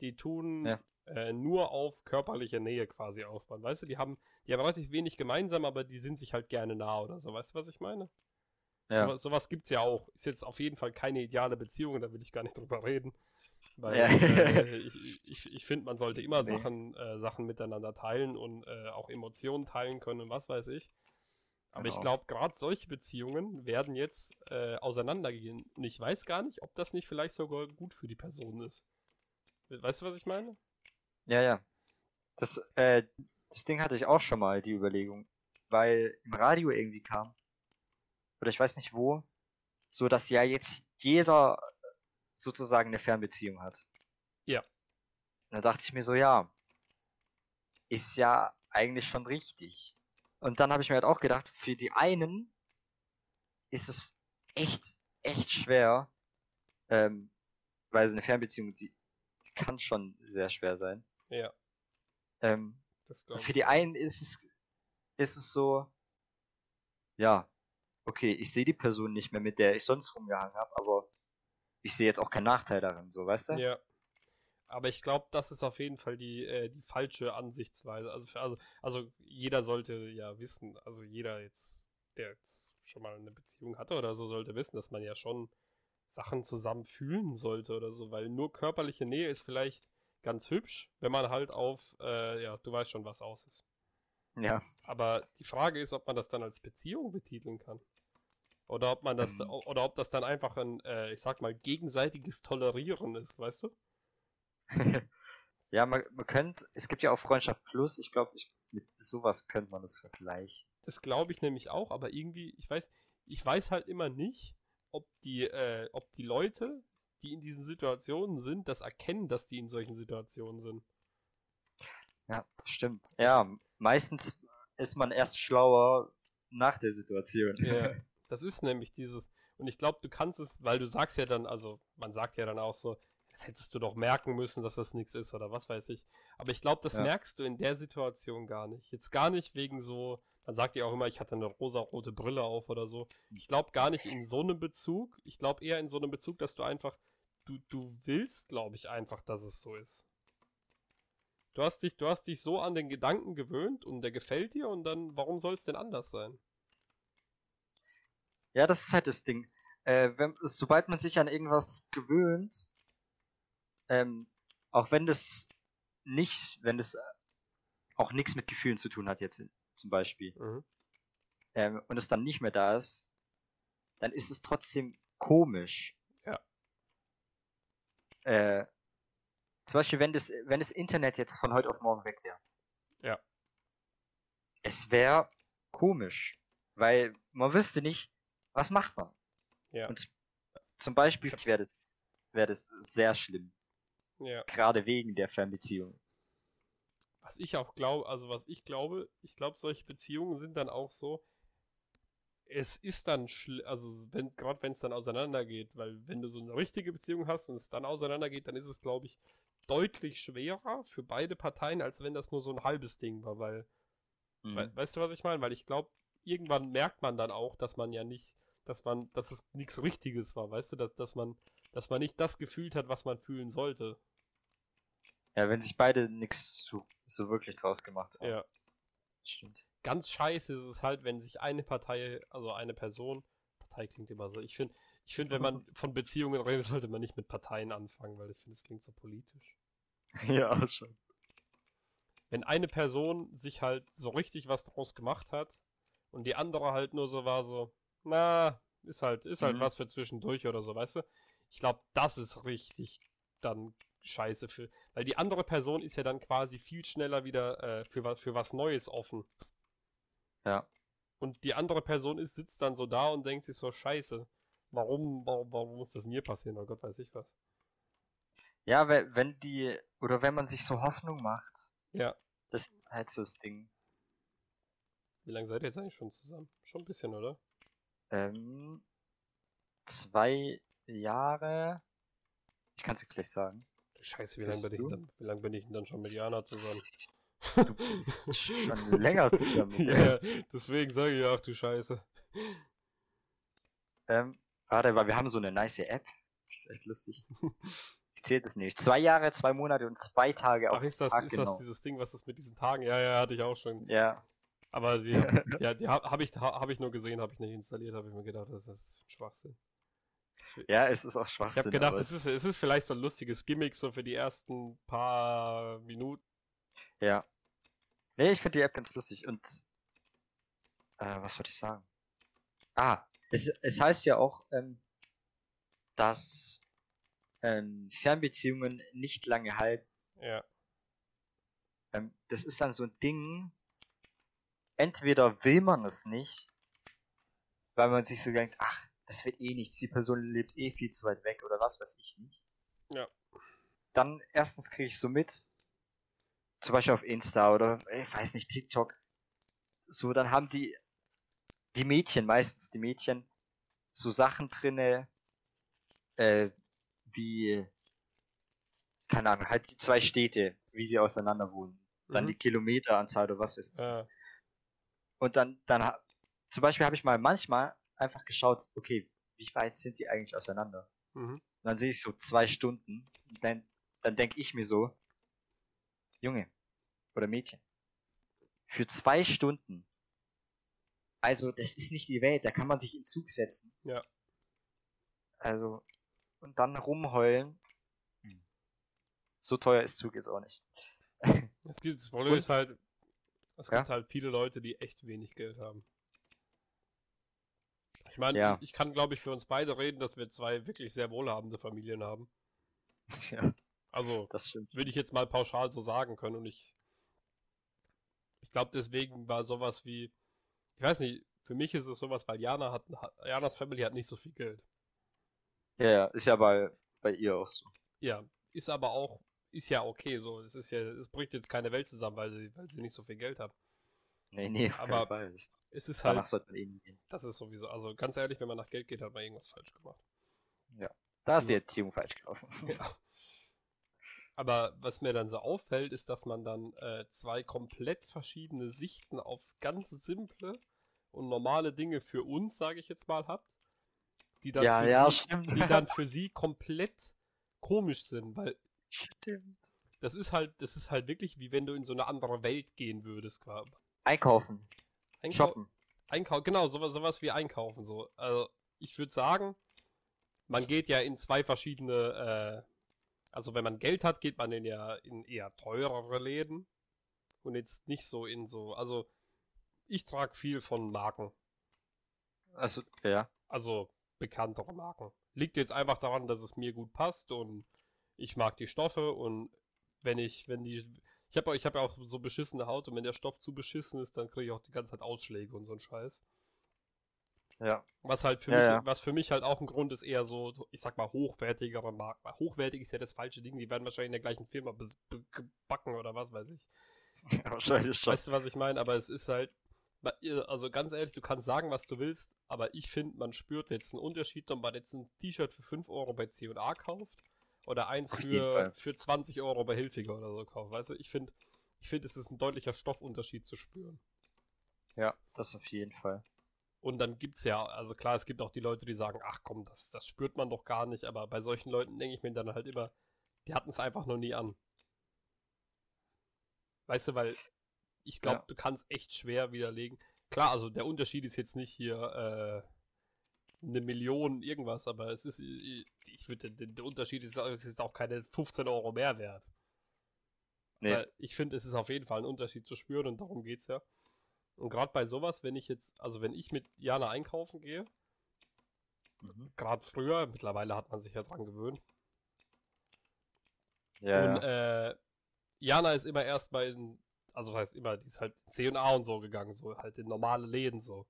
die tun Ja. äh, nur auf körperliche Nähe quasi aufbauen. Weißt du, die haben, die haben relativ wenig gemeinsam, aber die sind sich halt gerne nah oder so. Weißt du, was ich meine? Ja. Sowas, sowas gibt es ja auch. Ist jetzt auf jeden Fall keine ideale Beziehung, da will ich gar nicht drüber reden. Weil Ja. äh, ich, ich, ich finde, man sollte immer Nee. Sachen, äh, Sachen miteinander teilen und äh, auch Emotionen teilen können und was weiß ich. Aber ich Genau. glaube, gerade solche Beziehungen werden jetzt äh, auseinandergehen. Und ich weiß gar nicht, ob das nicht vielleicht sogar gut für die Person ist. Weißt du, was ich meine? Ja, ja. Das, äh, das Ding hatte ich auch schon mal, die Überlegung. Weil im Radio irgendwie kam. Oder ich weiß nicht wo. So, dass ja jetzt jeder sozusagen eine Fernbeziehung hat. Ja. Da dachte ich mir so, ja. Ist ja eigentlich schon richtig. Und dann habe ich mir halt auch gedacht, für die einen ist es echt, echt schwer, ähm, weil so eine Fernbeziehung, die, die kann schon sehr schwer sein. Ja, Ähm, für die einen ist es, ist es so, ja, okay, ich sehe die Person nicht mehr, mit der ich sonst rumgehangen habe, aber ich sehe jetzt auch keinen Nachteil darin, so, weißt du? Ja. Aber ich glaube, das ist auf jeden Fall die, äh, die falsche Ansichtsweise. Also, für, also, also jeder sollte ja wissen, also jeder jetzt, der jetzt schon mal eine Beziehung hatte oder so, sollte wissen, dass man ja schon Sachen zusammen fühlen sollte oder so, weil nur körperliche Nähe ist vielleicht ganz hübsch, wenn man halt auf, äh, ja, du weißt schon, was aus ist. Ja, Aber die Frage ist, ob man das dann als Beziehung betiteln kann. Oder ob man das, Ähm. oder ob das dann einfach ein, äh, ich sag mal, gegenseitiges Tolerieren ist, weißt du? ja, man, man könnte, es gibt ja auch Freundschaft Plus, ich glaube, mit sowas könnte man das vergleichen. Das glaube ich nämlich auch, aber irgendwie, ich weiß, ich weiß halt immer nicht, ob die, äh, ob die Leute, die in diesen Situationen sind, das erkennen, dass die in solchen Situationen sind. Ja, stimmt. Ja, meistens ist man erst schlauer nach der Situation. Ja, das ist nämlich dieses, und ich glaube, du kannst es, weil du sagst ja dann, also man sagt ja dann auch so, das hättest du doch merken müssen, dass das nichts ist oder was weiß ich. Aber ich glaube, das Ja. merkst du in der Situation gar nicht. Jetzt gar nicht wegen so, man sagt ja auch immer, ich hatte eine rosa-rote Brille auf oder so. Ich glaube gar nicht in so einem Bezug. Ich glaube eher in so einem Bezug, dass du einfach, du, du willst, glaube ich, einfach, dass es so ist. Du hast dich, du hast dich so an den Gedanken gewöhnt und der gefällt dir und dann, warum soll es denn anders sein? Ja, das ist halt das Ding. äh, wenn, sobald man sich an irgendwas gewöhnt, ähm, auch wenn das nicht, wenn das auch nichts mit Gefühlen zu tun hat jetzt zum Beispiel, Mhm. ähm, und es dann nicht mehr da ist, dann ist es trotzdem komisch. Ja. Äh, zum Beispiel, wenn das, wenn das Internet jetzt von heute auf morgen weg wäre. Ja. Es wäre komisch, weil man wüsste nicht, was macht man. Ja. Und zum Beispiel wäre das, wäre das sehr schlimm, Ja. gerade wegen der Fernbeziehung. Was ich auch glaube, also was ich glaube, ich glaube, solche Beziehungen sind dann auch so, es ist dann, schl also wenn, gerade wenn es dann auseinandergeht, weil wenn du so eine richtige Beziehung hast und es dann auseinandergeht, dann ist es, glaube ich, deutlich schwerer für beide Parteien, als wenn das nur so ein halbes Ding war, weil, Mhm. we weißt du, was ich meine? Weil ich glaube, irgendwann merkt man dann auch, dass man ja nicht, dass man, dass es nichts Richtiges war, weißt du, dass, dass man, dass man nicht das gefühlt hat, was man fühlen sollte. Ja, wenn sich beide nichts so, so wirklich draus gemacht haben. Ja. Stimmt. ganz scheiße ist es halt, wenn sich eine Partei, also eine Person, Partei klingt immer so, ich finde, ich finde, wenn man von Beziehungen redet, sollte man nicht mit Parteien anfangen, weil ich finde, es klingt so politisch. ja, schon. Wenn eine Person sich halt so richtig was draus gemacht hat und die andere halt nur so war so, na, ist halt, ist halt Mhm. was für zwischendurch oder so, weißt du? Ich glaube, das ist richtig dann scheiße für, weil die andere Person ist ja dann quasi viel schneller wieder äh, für, was, für was Neues offen. Ja. Und die andere Person ist, sitzt dann so da und denkt sich so, scheiße, warum, warum, warum muss das mir passieren? Oh Gott, weiß ich was. Ja, wenn, wenn die, oder wenn man sich so Hoffnung macht, Ja. das ist halt so das Ding. Wie lange seid ihr jetzt eigentlich schon zusammen? Schon ein bisschen, oder? Ähm, zwei Jahre, ich kann es dir gleich sagen. Du Scheiße, wie lange bin, ich dann- wie lang bin ich denn dann schon mit Jana zusammen? Du bist schon länger zusammen. Ja, deswegen sage ich, ach du Scheiße. Ähm, warte, weil wir haben so eine nice App. Das ist echt lustig. Die zählt es nicht. Zwei Jahre, zwei Monate und zwei Tage auf Ach, ist das, Tag ist genau. das dieses Ding, was ist mit diesen Tagen? Ja, ja, hatte ich auch schon. Ja, Aber die, ja, die habe hab ich, ha, hab ich nur gesehen, habe ich nicht installiert, habe ich mir gedacht, das ist Schwachsinn. Ja, es ist auch Ich Schwachsinn. habe gedacht, es ist, es ist vielleicht so ein lustiges Gimmick, so für die ersten paar Minuten. Ja. Nee, ich finde die App ganz lustig und äh, was wollte ich sagen? Ah, es, es heißt ja auch, ähm, dass ähm, Fernbeziehungen nicht lange halten. Ja, Ähm, das ist dann so ein Ding, entweder will man es nicht, weil man sich so denkt, ach, das wird eh nichts, die Person lebt eh viel zu weit weg oder was weiß ich nicht. Ja. Dann erstens kriege ich so mit, zum Beispiel auf Insta oder ich weiß nicht, TikTok. So, dann haben die die Mädchen, meistens die Mädchen, so Sachen drinne, äh, wie, keine Ahnung, halt die zwei Städte, wie sie auseinander wohnen. Dann Mhm. die Kilometeranzahl oder was weiß ich. ja, Und dann, dann, zum Beispiel habe ich mal manchmal einfach geschaut, okay, wie weit sind die eigentlich auseinander? mhm. Und dann sehe ich so zwei Stunden. Und dann, dann denke ich mir so, Junge oder Mädchen, für zwei Stunden, also das ist nicht die Welt, da kann man sich in Zug setzen. Ja. Also, und dann rumheulen. Hm. So teuer ist Zug jetzt auch nicht. Es gibt, das Problem ist halt, es Ja? gibt halt viele Leute, die echt wenig Geld haben. Ich meine, Ja. ich, kann, glaube ich, für uns beide reden, dass wir zwei wirklich sehr wohlhabende Familien haben. ja, Also, das würde ich jetzt mal pauschal so sagen können. Und ich, ich glaube, deswegen war sowas wie, ich weiß nicht, für mich ist es sowas, weil Jana hat, Janas Family hat nicht so viel Geld. Ja, ja, ist ja bei, bei ihr auch so. Ja, ist aber auch, ist ja okay so. Es ist ja, es bricht jetzt keine Welt zusammen, weil sie, weil sie nicht so viel Geld hat. Nee, nee, Aber Es ist Danach halt, das ist sowieso, also ganz ehrlich, wenn man nach Geld geht, hat man irgendwas falsch gemacht. Da ist die Ja. Erziehung falsch gelaufen. Ja. Aber was mir dann so auffällt, ist, dass man dann äh, zwei komplett verschiedene Sichten auf ganz simple und normale Dinge für uns, sage ich jetzt mal, hat, die dann, Ja, für, ja, sie, die dann für sie komplett komisch sind, weil stimmt. das ist halt, das ist halt wirklich wie wenn du in so eine andere Welt gehen würdest, quasi. Einkaufen, Einkau shoppen. Einkau genau, sowas, sowas wie einkaufen so. Also ich würde sagen, man geht ja in zwei verschiedene, äh, also wenn man Geld hat, geht man in ja in eher teurere Läden und jetzt nicht so in so, also ich trage viel von Marken. Also, ja. Also bekanntere Marken. Liegt jetzt einfach daran, dass es mir gut passt und ich mag die Stoffe und wenn ich, wenn die, ich habe ich hab ja auch so beschissene Haut und wenn der Stoff zu beschissen ist, dann kriege ich auch die ganze Zeit Ausschläge und so ein Scheiß. Ja. Was halt für Ja, mich, ja. was für mich halt auch ein Grund ist, eher so, ich sag mal, hochwertigere Marken. Hochwertig ist ja das falsche Ding, die werden wahrscheinlich in der gleichen Firma gebacken oder was weiß ich. Wahrscheinlich schon. Weißt du, was ich meine? Aber es ist halt, also ganz ehrlich, du kannst sagen, was du willst, aber ich finde, man spürt jetzt einen Unterschied, ob man jetzt ein T-Shirt für 5 Euro bei C&A kauft oder eins für, für 20 Euro bei Hilfiger oder so kauft. Weißt du, ich finde, ich finde, es ist ein deutlicher Stoffunterschied zu spüren. Ja, das auf jeden Fall. Und dann gibt's ja, also klar, es gibt auch die Leute, die sagen, ach komm, das, das spürt man doch gar nicht, aber bei solchen Leuten denke ich mir dann halt immer, die hatten es einfach noch nie an. Weißt du, weil ich glaube, Ja. du kannst echt schwer widerlegen. Klar, also der Unterschied ist jetzt nicht hier äh, eine Million irgendwas, aber es ist, äh, ich würde, der, Unterschied ist, es ist auch keine 15 Euro mehr wert. Nee. Weil ich finde, es ist auf jeden Fall ein Unterschied zu spüren und darum geht's ja. Und gerade bei sowas, wenn ich jetzt, also wenn ich mit Jana einkaufen gehe, Mhm. gerade früher, mittlerweile hat man sich ja dran gewöhnt. Ja, und äh, Jana ist immer erst bei, also heißt immer, die ist halt in C&A und so gegangen, so halt in normale Läden so.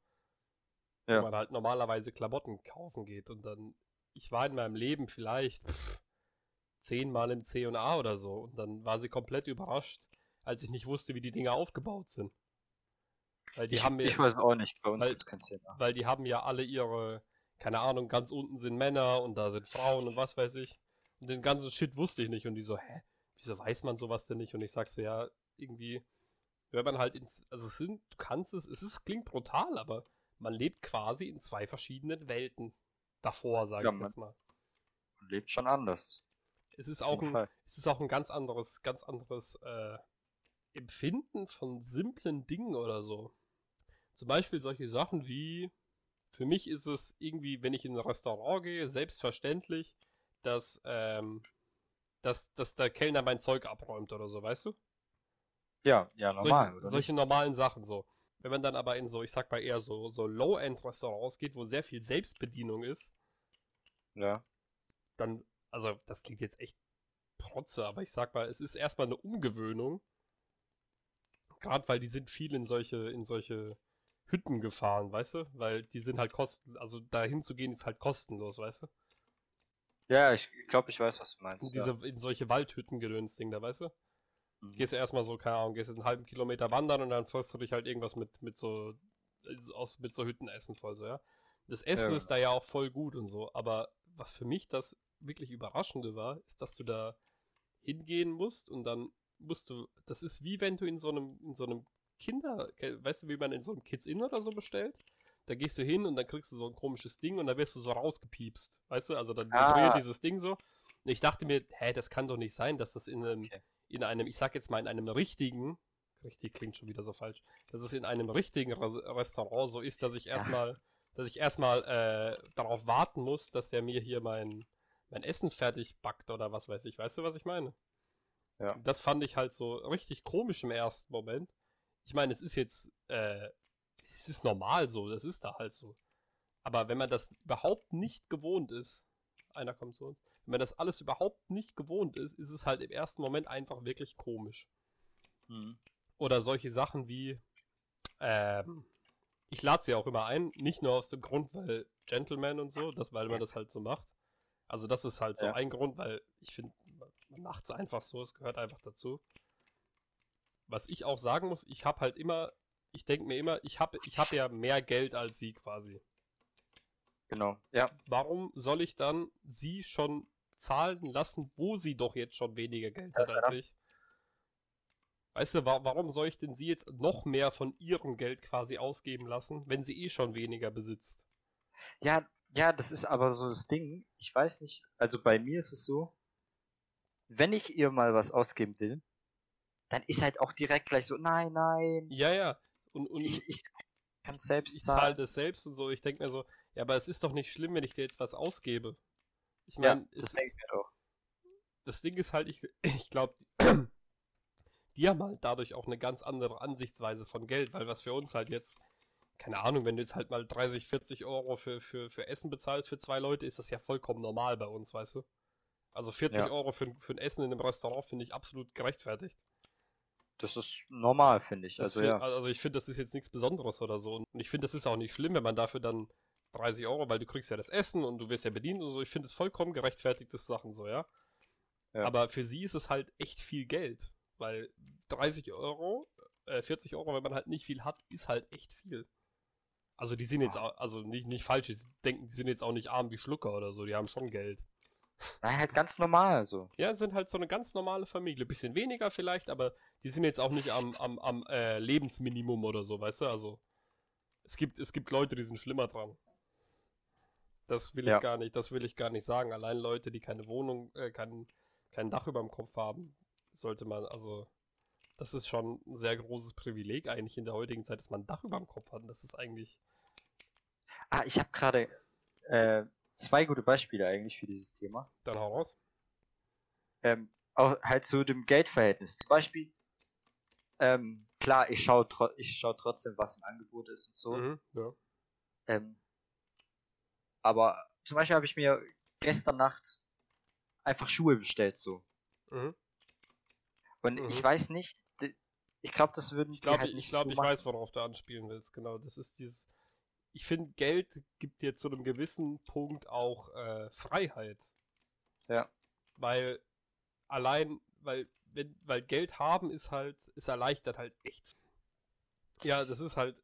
Ja. Wo man halt normalerweise Klamotten kaufen geht. Und dann, ich war in meinem Leben vielleicht zehnmal im C&A oder so. Und dann war sie komplett überrascht, als ich nicht wusste, wie die Dinger aufgebaut sind. Weil die ich, haben mir, ich weiß auch nicht, bei uns weil- gibt's kein Thema. weil die haben ja alle ihre, keine Ahnung, ganz unten sind Männer und da sind Frauen und was weiß ich. Und den ganzen Shit wusste ich nicht und die so, hä, wieso weiß man sowas denn nicht? Und ich sag so, ja, irgendwie, wenn man halt ins, also es sind, du kannst es, es ist, klingt brutal, aber man lebt quasi in zwei verschiedenen Welten davor, sage Ja, ich jetzt mal. Man lebt schon anders. Es ist auch ein, Fall. es ist auch ein ganz anderes, ganz anderes äh, Empfinden von simplen Dingen oder so. Zum Beispiel solche Sachen wie, für mich ist es irgendwie, wenn ich in ein Restaurant gehe, selbstverständlich, dass, ähm, dass, dass der Kellner mein Zeug abräumt oder so, weißt du? Ja, ja, normal, solche, solche normalen Sachen so. Wenn man dann aber in so, ich sag mal eher so, so Low-End-Restaurants geht, wo sehr viel Selbstbedienung ist? Ja. dann, also das klingt jetzt echt protze, aber ich sag mal, es ist erstmal eine Umgewöhnung. Gerade weil die sind viel in solche, in solche Hütten gefahren, weißt du? Weil die sind halt kosten, also dahin zu gehen ist halt kostenlos, weißt du? Ja, ich glaube, ich weiß, was du meinst. In, diese, in solche Waldhütten Ding da, weißt du? Mhm. Gehst du erstmal so, keine Ahnung, gehst einen halben Kilometer wandern und dann frisst du dich halt irgendwas mit, mit so, aus, mit so Hüttenessen voll, so, ja? Das Essen Ja. ist da ja auch voll gut und so, aber was für mich das wirklich Überraschende war, ist, dass du da hingehen musst und dann musst du, das ist wie wenn du in so einem, in so einem Kinder, weißt du, wie man in so einem Kids Inn oder so bestellt? Da gehst du hin und dann kriegst du so ein komisches Ding und dann wirst du so rausgepiepst, weißt du? Also dann Ah. vibriert dieses Ding so. Und ich dachte mir, hä, das kann doch nicht sein, dass das in einem, Okay. In einem, ich sag jetzt mal, in einem richtigen, richtig klingt schon wieder so falsch, dass es in einem richtigen Re Restaurant so ist, dass ich Ja. erstmal, dass ich erstmal äh, darauf warten muss, dass der mir hier mein, mein Essen fertig backt oder was weiß ich. Weißt du, was ich meine? Ja. Das fand ich halt so richtig komisch im ersten Moment. Ich meine, es ist jetzt, äh, es ist normal so, das ist da halt so. Aber wenn man das überhaupt nicht gewohnt ist, einer kommt zu uns, wenn das alles überhaupt nicht gewohnt ist, ist es halt im ersten Moment einfach wirklich komisch. Mhm. Oder solche Sachen wie, ähm, ich lade sie auch immer ein, nicht nur aus dem Grund, weil Gentleman und so, das, weil man das halt so macht. Also das ist halt so Ja. ein Grund, weil ich finde, man macht es einfach so, es gehört einfach dazu. Was ich auch sagen muss, ich habe halt immer, ich denke mir immer, ich habe ich hab ja mehr Geld als sie quasi. Genau. Ja. Warum soll ich dann sie schon zahlen lassen, wo sie doch jetzt schon weniger Geld hat als ich? Weißt du, wa warum soll ich denn sie jetzt noch mehr von ihrem Geld quasi ausgeben lassen, wenn sie eh schon weniger besitzt? Ja, ja, das ist aber so das Ding. Ich weiß nicht, also bei mir ist es so, wenn ich ihr mal was ausgeben will, dann ist halt auch direkt gleich so, nein, nein, Ja, ja. Und, und ich, ich kann selbst ich zahle zahlen. das selbst und so. Ich denke mir so, ja, aber es ist doch nicht schlimm, wenn ich dir jetzt was ausgebe. Ich meine, das ich mir doch. das Ding ist halt, ich, ich glaube, die haben halt dadurch auch eine ganz andere Ansichtsweise von Geld, weil was für uns halt jetzt, keine Ahnung, wenn du jetzt halt mal 30, 40 Euro für, für, für Essen bezahlst für zwei Leute, ist das ja vollkommen normal bei uns, weißt du? Also 40 Ja. Euro für, für ein Essen in einem Restaurant finde ich absolut gerechtfertigt. Das ist normal, finde ich. Das Also fi- ja. also ich finde, das ist jetzt nichts Besonderes oder so. Und ich finde, das ist auch nicht schlimm, wenn man dafür dann 30 Euro, weil du kriegst ja das Essen und du wirst ja bedient und so. Ich finde es vollkommen gerechtfertigtes Sachen so, ja? Ja. Aber für sie ist es halt echt viel Geld. Weil 30 Euro, äh, 40 Euro, wenn man halt nicht viel hat, ist halt echt viel. Also die sind jetzt, Ja. auch, also nicht, nicht falsch, die denken, die sind jetzt auch nicht arm wie Schlucker oder so, die haben schon Geld. Nein, halt ganz normal so. Ja, sind halt so eine ganz normale Familie. Bisschen weniger vielleicht, aber die sind jetzt auch nicht am, am, am äh, Lebensminimum oder so, weißt du? Also es gibt, es gibt Leute, die sind schlimmer dran. Das will ich Ja. gar nicht, das will ich gar nicht sagen. Allein Leute, die keine Wohnung, äh, kein, kein Dach über dem Kopf haben, sollte man, also das ist schon ein sehr großes Privileg eigentlich in der heutigen Zeit, dass man ein Dach über dem Kopf hat. Das ist eigentlich. Ah, ich habe gerade äh, zwei gute Beispiele eigentlich für dieses Thema. Dann hau raus. Ähm, auch halt zu dem Geldverhältnis. Zum Beispiel, ähm, klar, ich schaue ich schau trotzdem, was im Angebot ist und so. Mhm, ja. Ähm, aber zum Beispiel habe ich mir gestern Nacht einfach Schuhe bestellt so. Mhm. Und Mhm. ich weiß nicht, ich glaube, das würden Ich glaube, halt ich, nicht glaub, so ich machen. weiß, worauf du anspielen willst. Genau, das ist dieses. Ich finde, Geld gibt dir zu einem gewissen Punkt auch äh, Freiheit. Ja. Weil allein, weil, wenn, weil Geld haben ist halt, ist erleichtert halt echt. Ja, das ist halt,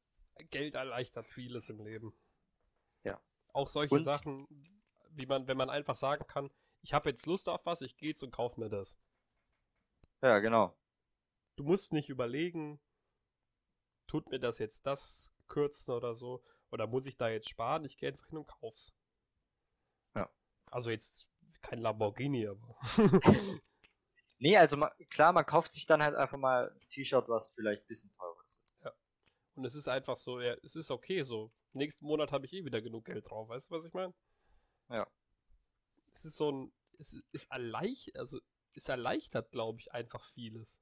Geld erleichtert vieles im Leben. Auch solche Und- Sachen, wie man, wenn man einfach sagen kann, ich habe jetzt Lust auf was, ich gehe jetzt und kauf mir das. Ja, genau. du musst nicht überlegen, tut mir das jetzt das kürzen oder so, oder muss ich da jetzt sparen? Ich gehe einfach hin und kauf's. Ja. Also jetzt kein Lamborghini, aber. Nee, also ma klar, man kauft sich dann halt einfach mal ein T-Shirt, was vielleicht ein bisschen teurer ist. Und es ist einfach so, ja, es ist okay so. Nächsten Monat habe ich eh wieder genug Geld drauf, weißt du, was ich meine? Ja. Es ist so ein, es ist erleichtert, also es erleichtert, glaube ich, einfach vieles.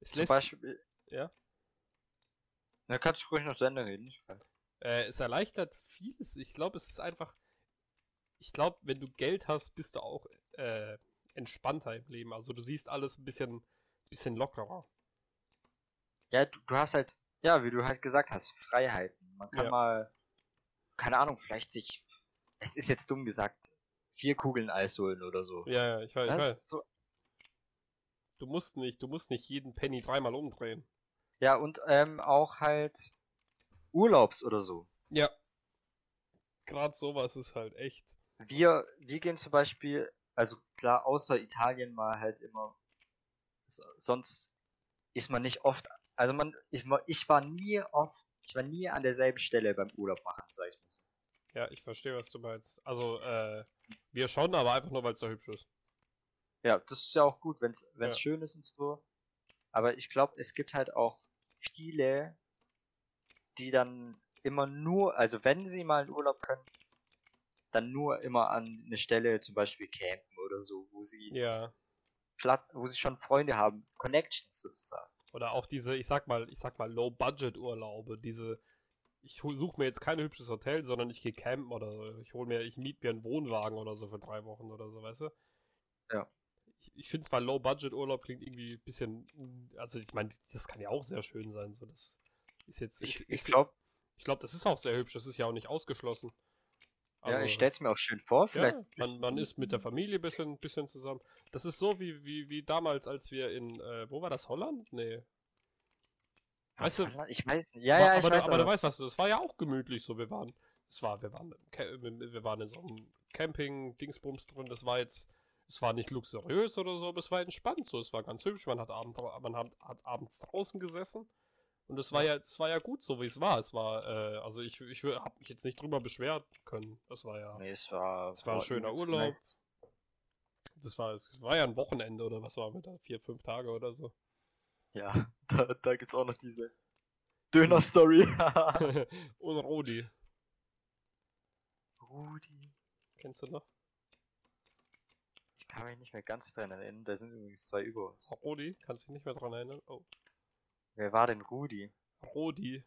Es Zum lässt, Beispiel. Ja? Da kannst du ruhig noch zu Ende reden. Ich weiß. Äh, es erleichtert vieles. Ich glaube, es ist einfach. Ich glaube, wenn du Geld hast, bist du auch äh, entspannter im Leben. Also du siehst alles ein bisschen, bisschen lockerer. Ja, du, du hast halt, ja, wie du halt gesagt hast, Freiheiten. Man kann Ja. mal, keine Ahnung, vielleicht sich, es ist jetzt dumm gesagt, vier Kugeln Eis holen oder so. Ja, ja, ich weiß, ich Ne? weiß. So, Du musst nicht, du musst nicht jeden Penny dreimal umdrehen. ja, und ähm, auch halt Urlaubs oder so. Ja. Gerade sowas ist halt echt. Wir, wir gehen zum Beispiel, also klar, außer Italien mal halt immer, so- sonst ist man nicht oft, also man, ich, war- ich war nie oft, ich war nie an derselben Stelle beim Urlaub machen, sag ich mal so. Ja, ich verstehe, was du meinst. Also, äh, wir schon, aber einfach nur, weil es so hübsch ist. Ja, das ist ja auch gut, wenn es Ja. schön ist und so. Aber ich glaube, es gibt halt auch viele, die dann immer nur, also wenn sie mal in Urlaub können, dann nur immer an eine Stelle, zum Beispiel campen oder so, wo sie Ja. platt, wo sie schon Freunde haben, Connections sozusagen. Oder auch diese, ich sag mal, ich sag mal, Low-Budget-Urlaube, diese, ich suche mir jetzt kein hübsches Hotel, sondern ich gehe campen oder so. Ich hole mir, ich miete mir einen Wohnwagen oder so für drei Wochen oder so, weißt du? Ja. Ich, ich finde zwar Low-Budget-Urlaub klingt irgendwie ein bisschen, also ich meine, das kann ja auch sehr schön sein, so das ist jetzt, Ich, ich ist, glaube, ich glaube, das ist auch sehr hübsch, das ist ja auch nicht ausgeschlossen. Ja, ich stell's mir auch schön vor, vielleicht. Also ja, man, man ist mit der Familie ein bisschen, bisschen zusammen. Das ist so wie, wie, wie damals, als wir in, äh, wo war das, Holland? Nee. Weißt du- war ich weiß. Ja, aber, ja, ich aber, weiß du, aber du aber- weißt was, das war ja auch gemütlich so. Wir waren, es war, wir waren, wir waren in so einem Camping-Dingsbums drin. Das war jetzt, es war nicht luxuriös oder so, aber es war entspannt so. Es war ganz hübsch. Man hat, abend, man hat, hat abends draußen gesessen. Und es war ja, es war ja gut so, wie es war. Es war, äh, also ich, ich habe mich jetzt nicht drüber beschweren können. Das war ja, Nee, es war, Es war ein schöner Urlaub. nett. das war, es war ja ein Wochenende oder was waren wir da? Vier, fünf Tage oder so. Ja, da, da gibt's auch noch diese Döner-Story. Und Rodi. Rudi. Kennst du noch? kann mich nicht mehr ganz dran erinnern. Da sind übrigens zwei über uns. Rodi, kannst du dich nicht mehr dran erinnern? Oh. Wer war denn Rudi? Rodi.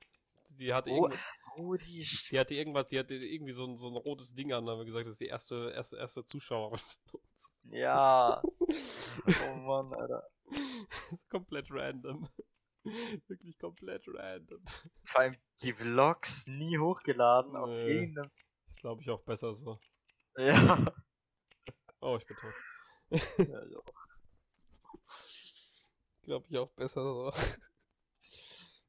Die hatte, irgend, Rudi, die hatte irgendwas, die hatte irgendwie so ein, so ein rotes Ding an, da haben wir gesagt, das ist die erste, erste, erste Zuschauerin. von uns. ja. Oh Mann, Alter. komplett random. Wirklich komplett random. Vor allem die Vlogs nie hochgeladen auf irgendeinem. Ist glaube ich auch besser so. Ja. Oh, ich bin tot. ja, ja. Glaube ich auch besser so.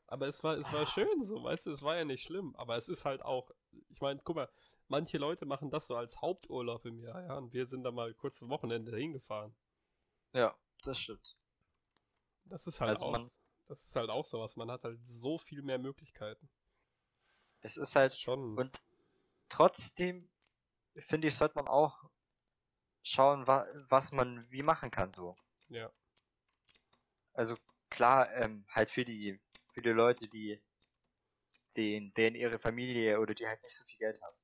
Aber es war, es war schön so, weißt du, es war ja nicht schlimm. Aber es ist halt auch, ich meine, guck mal, manche Leute machen das so als Haupturlaub im Jahr, ja, und wir sind da mal kurz ein Wochenende hingefahren. ja, das stimmt. Das ist halt Also auch, man- das ist halt auch sowas. Man hat halt so viel mehr Möglichkeiten. Es ist halt schon. Und trotzdem, finde ich, sollte man auch schauen, wa was man wie machen kann so. ja. Also klar, ähm, halt für die für die Leute, die den, denen ihre Familie oder die halt nicht so viel Geld haben.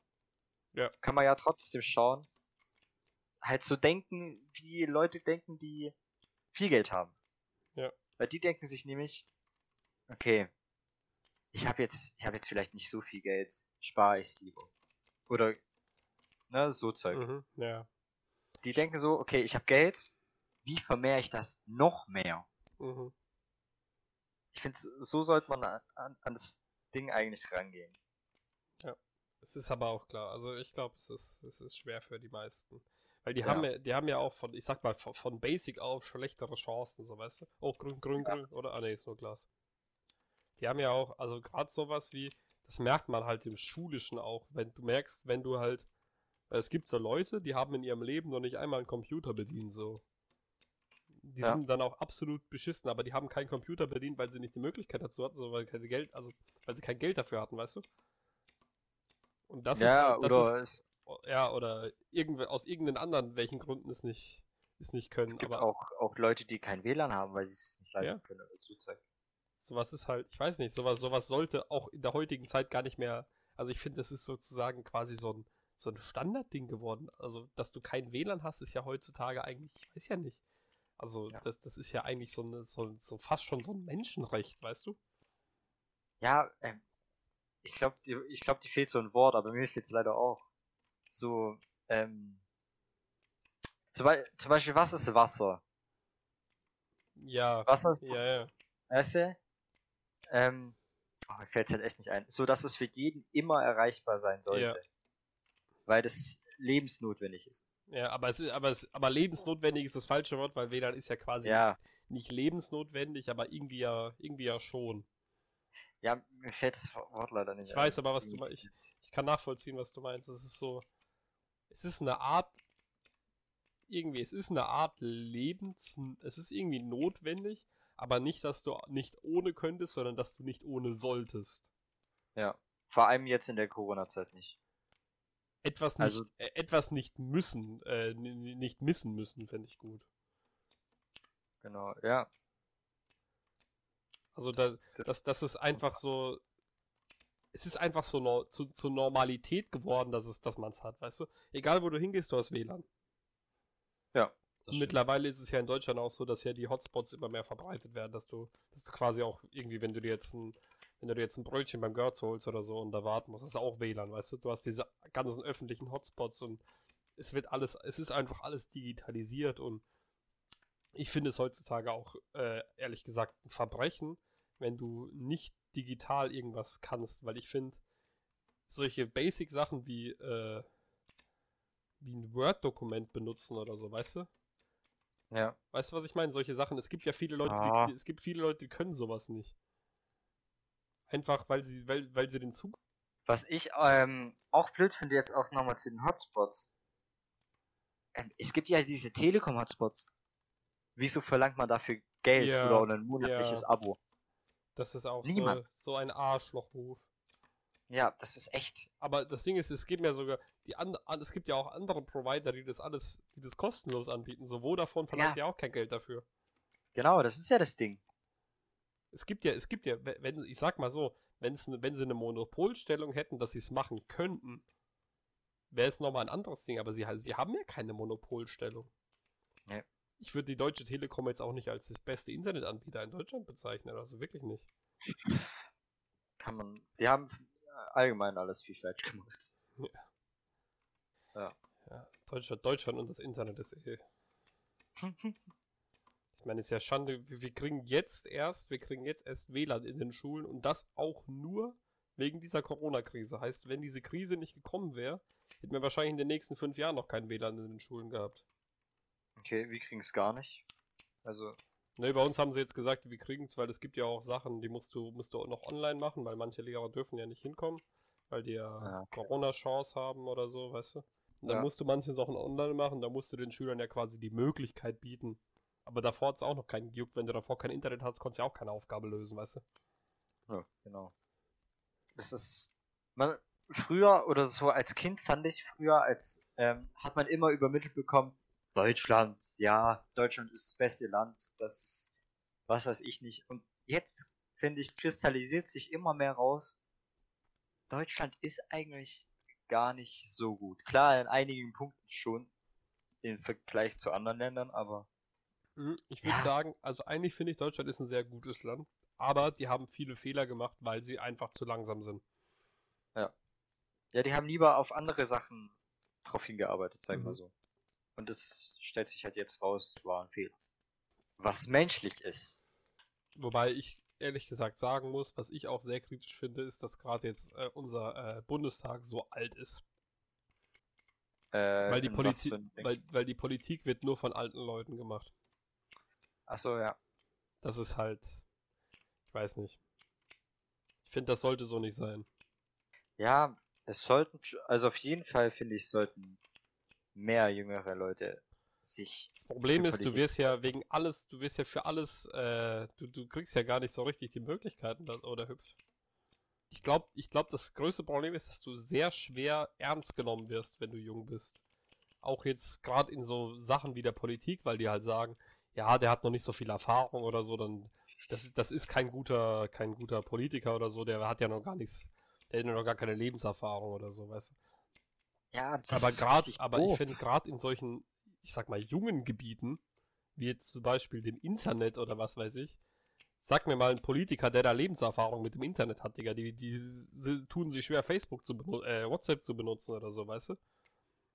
Ja. Kann man ja trotzdem schauen. Halt so denken, wie Leute denken, die viel Geld haben. Ja. Weil die denken sich nämlich, okay, ich habe jetzt, ich habe jetzt vielleicht nicht so viel Geld, spare ich lieber. Oder ne, so Zeug. Mhm. Ja. Die denken so, okay, ich habe Geld, wie vermehre ich das noch mehr? Mhm. Ich finde, so sollte man an, an, das Ding eigentlich rangehen. Es ist aber auch klar. Also ich glaube, es ist, es ist schwer für die meisten. Weil die Ja. haben ja, die haben ja auch von, ich sag mal, von, von Basic auf schlechtere Chancen, so weißt du. Oh, grün, grün, Ja. grün, oder? Ah ne, ist nur Glas. Die haben ja auch, also gerade sowas wie, das merkt man halt im Schulischen auch, wenn du merkst, wenn du halt, weil es gibt so Leute, die haben in ihrem Leben noch nicht einmal einen Computer bedient, so. Die Ja. sind dann auch absolut beschissen, aber die haben keinen Computer bedient, weil sie nicht die Möglichkeit dazu hatten, sondern weil Geld, also weil sie kein Geld dafür hatten, weißt du? Und das ist ja, halt, das oder ist, ja, oder irgendw aus irgendeinen anderen, welchen Gründen es nicht, es nicht können. es gibt aber auch, auch Leute, die kein WLAN haben, weil sie es nicht leisten können. Oder so Zeug. sowas ist halt, ich weiß nicht, sowas, sowas sollte auch in der heutigen Zeit gar nicht mehr. Also ich finde, das ist sozusagen quasi so ein, so ein Standardding geworden. Also, dass du kein WLAN hast, ist ja heutzutage eigentlich, ich weiß ja nicht. Also, Ja. das, das ist ja eigentlich so, eine, so, so fast schon so ein Menschenrecht, weißt du? Ja, ähm, ich glaube, ich glaub, die fehlt so ein Wort, aber mir fehlt es leider auch. So, ähm, zum, Bei zum Beispiel, was ist Wasser? Ja, Wasser ist, ja, ja. weißt du? Ähm, oh, mir fällt halt echt nicht ein. So, dass es für jeden immer erreichbar sein sollte. Weil das lebensnotwendig ist. Ja, aber es ist, aber es, aber lebensnotwendig ist das falsche Wort, weil WLAN ist ja quasi Ja, nicht lebensnotwendig, aber irgendwie ja, irgendwie ja schon. ja, mir fällt das Wort leider nicht Ich ein. weiß aber, was du meinst. Ich, ich kann nachvollziehen, was du meinst. Es ist so, es ist eine Art, irgendwie, es ist eine Art Lebens, es ist irgendwie notwendig, aber nicht, dass du nicht ohne könntest, sondern dass du nicht ohne solltest. Ja, vor allem jetzt in der Corona-Zeit nicht. Etwas nicht, Also- äh, etwas nicht müssen, äh, nicht missen müssen, fände ich gut. Genau, ja. Also da, das, das, das ist einfach so, es ist einfach so nor zu, zur Normalität geworden, dass es, dass man es hat, weißt du? Egal wo du hingehst, du hast WLAN. das Und stimmt. mittlerweile ist es ja in Deutschland auch so, dass ja die Hotspots immer mehr verbreitet werden, dass du, dass du quasi auch irgendwie, wenn du dir jetzt ein, wenn du dir jetzt ein Brötchen beim Görz holst oder so und da warten musst, das ist auch WLAN, weißt du? Du hast diese ganzen öffentlichen Hotspots und es wird alles, es ist einfach alles digitalisiert und ich finde es heutzutage auch, äh, ehrlich gesagt, ein Verbrechen, wenn du nicht digital irgendwas kannst, weil ich finde, solche Basic-Sachen wie, äh, wie ein Word-Dokument benutzen oder so, weißt du? Ja, Weißt du, was ich meine? Solche Sachen. Es gibt ja viele Leute, Ah. die, es gibt viele Leute, die können sowas nicht. Einfach, weil sie, weil, weil sie den Zug. was ich ähm, auch blöd finde, jetzt auch nochmal zu den Hotspots. Ähm, es gibt ja diese Telekom-Hotspots. Wieso verlangt man dafür Geld Ja, oder ein monatliches ja. Abo? Das ist auch so, Niemand. so ein Arschloch-Move. Ja, das ist echt. Aber das Ding ist, es gibt ja sogar, die an, es gibt ja auch andere Provider, die das alles, die das kostenlos anbieten. So Vodafone verlangt ja, auch kein Geld dafür. Genau, das ist ja das Ding. Es gibt ja, es gibt ja, we- wenn, ich sag mal so, wenn's, wenn sie eine Monopolstellung hätten, dass sie es machen könnten, wäre es nochmal ein anderes Ding, aber sie, sie haben ja keine Monopolstellung. Nee. Ich würde die Deutsche Telekom jetzt auch nicht als das beste Internetanbieter in Deutschland bezeichnen, also wirklich nicht. Kann man. Die haben allgemein alles viel falsch gemacht. Ja, Deutschland, Deutschland und das Internet ist eh. Ich meine, es ist ja Schande, wir, kriegen jetzt erst, wir kriegen jetzt erst WLAN in den Schulen und das auch nur wegen dieser Corona-Krise. Heißt, wenn diese Krise nicht gekommen wäre, hätten wir wahrscheinlich in den nächsten fünf Jahren noch kein WLAN in den Schulen gehabt. okay, wir kriegen es gar nicht. Also, Ne, bei uns haben sie jetzt gesagt, wir kriegen es, weil es gibt ja auch Sachen, die musst du, musst du auch noch online machen, weil manche Lehrer dürfen ja nicht hinkommen, weil die ja Ja, okay. Corona-Chance haben oder so, weißt du? Und dann Ja. musst du manche Sachen online machen, da musst du den Schülern ja quasi die Möglichkeit bieten. Aber davor hat es auch noch keinen gejuckt, wenn du davor kein Internet hast, konntest du ja auch keine Aufgabe lösen, weißt du? ja, genau. Das ist. Man, früher oder so als Kind fand ich früher, als ähm, hat man immer übermittelt bekommen, Deutschland, ja, Deutschland ist das beste Land, das ist was weiß ich nicht. Und jetzt, finde ich, kristallisiert sich immer mehr raus, Deutschland ist eigentlich gar nicht so gut. Klar, in einigen Punkten schon im Vergleich zu anderen Ländern, aber Ich würde Ja. sagen, also eigentlich finde ich, Deutschland ist ein sehr gutes Land, aber die haben viele Fehler gemacht, weil sie einfach zu langsam sind. ja, die haben lieber auf andere Sachen drauf hingearbeitet, sagen wir Mhm. so. Und es stellt sich halt jetzt raus, war ein Fehler. Was menschlich ist. Wobei ich ehrlich gesagt sagen muss, was ich auch sehr kritisch finde, ist, dass gerade jetzt äh, unser äh, Bundestag so alt ist. Äh, Weil die, weil, weil die Politik wird nur von alten Leuten gemacht. Achso, ja. Das ist halt, ich weiß nicht. Ich finde, das sollte so nicht sein. Ja, es sollten, also auf jeden Fall finde ich, sollten mehr jüngere Leute sich. Das Problem ist, du wirst ja wegen alles, du wirst ja für alles, äh, du, du kriegst ja gar nicht so richtig die Möglichkeiten da, oder hüpft. Ich glaube, ich glaub, das größte Problem ist, dass du sehr schwer ernst genommen wirst, wenn du jung bist. Auch jetzt gerade in so Sachen wie der Politik, weil die halt sagen, ja, der hat noch nicht so viel Erfahrung oder so, dann das, ist- das ist kein guter, kein guter Politiker oder so, der hat ja noch gar nichts, der hat ja noch gar keine Lebenserfahrung oder so, weißt du. Ja, das Aber gerade, aber ich finde gerade in solchen, ich sag mal, jungen Gebieten, wie jetzt zum Beispiel dem Internet oder was weiß ich, sag mir mal einen Politiker, der da Lebenserfahrung mit dem Internet hat, Digga, die, die, sie tun sich schwer, Facebook zu benutzen, äh, WhatsApp zu benutzen oder so, weißt du?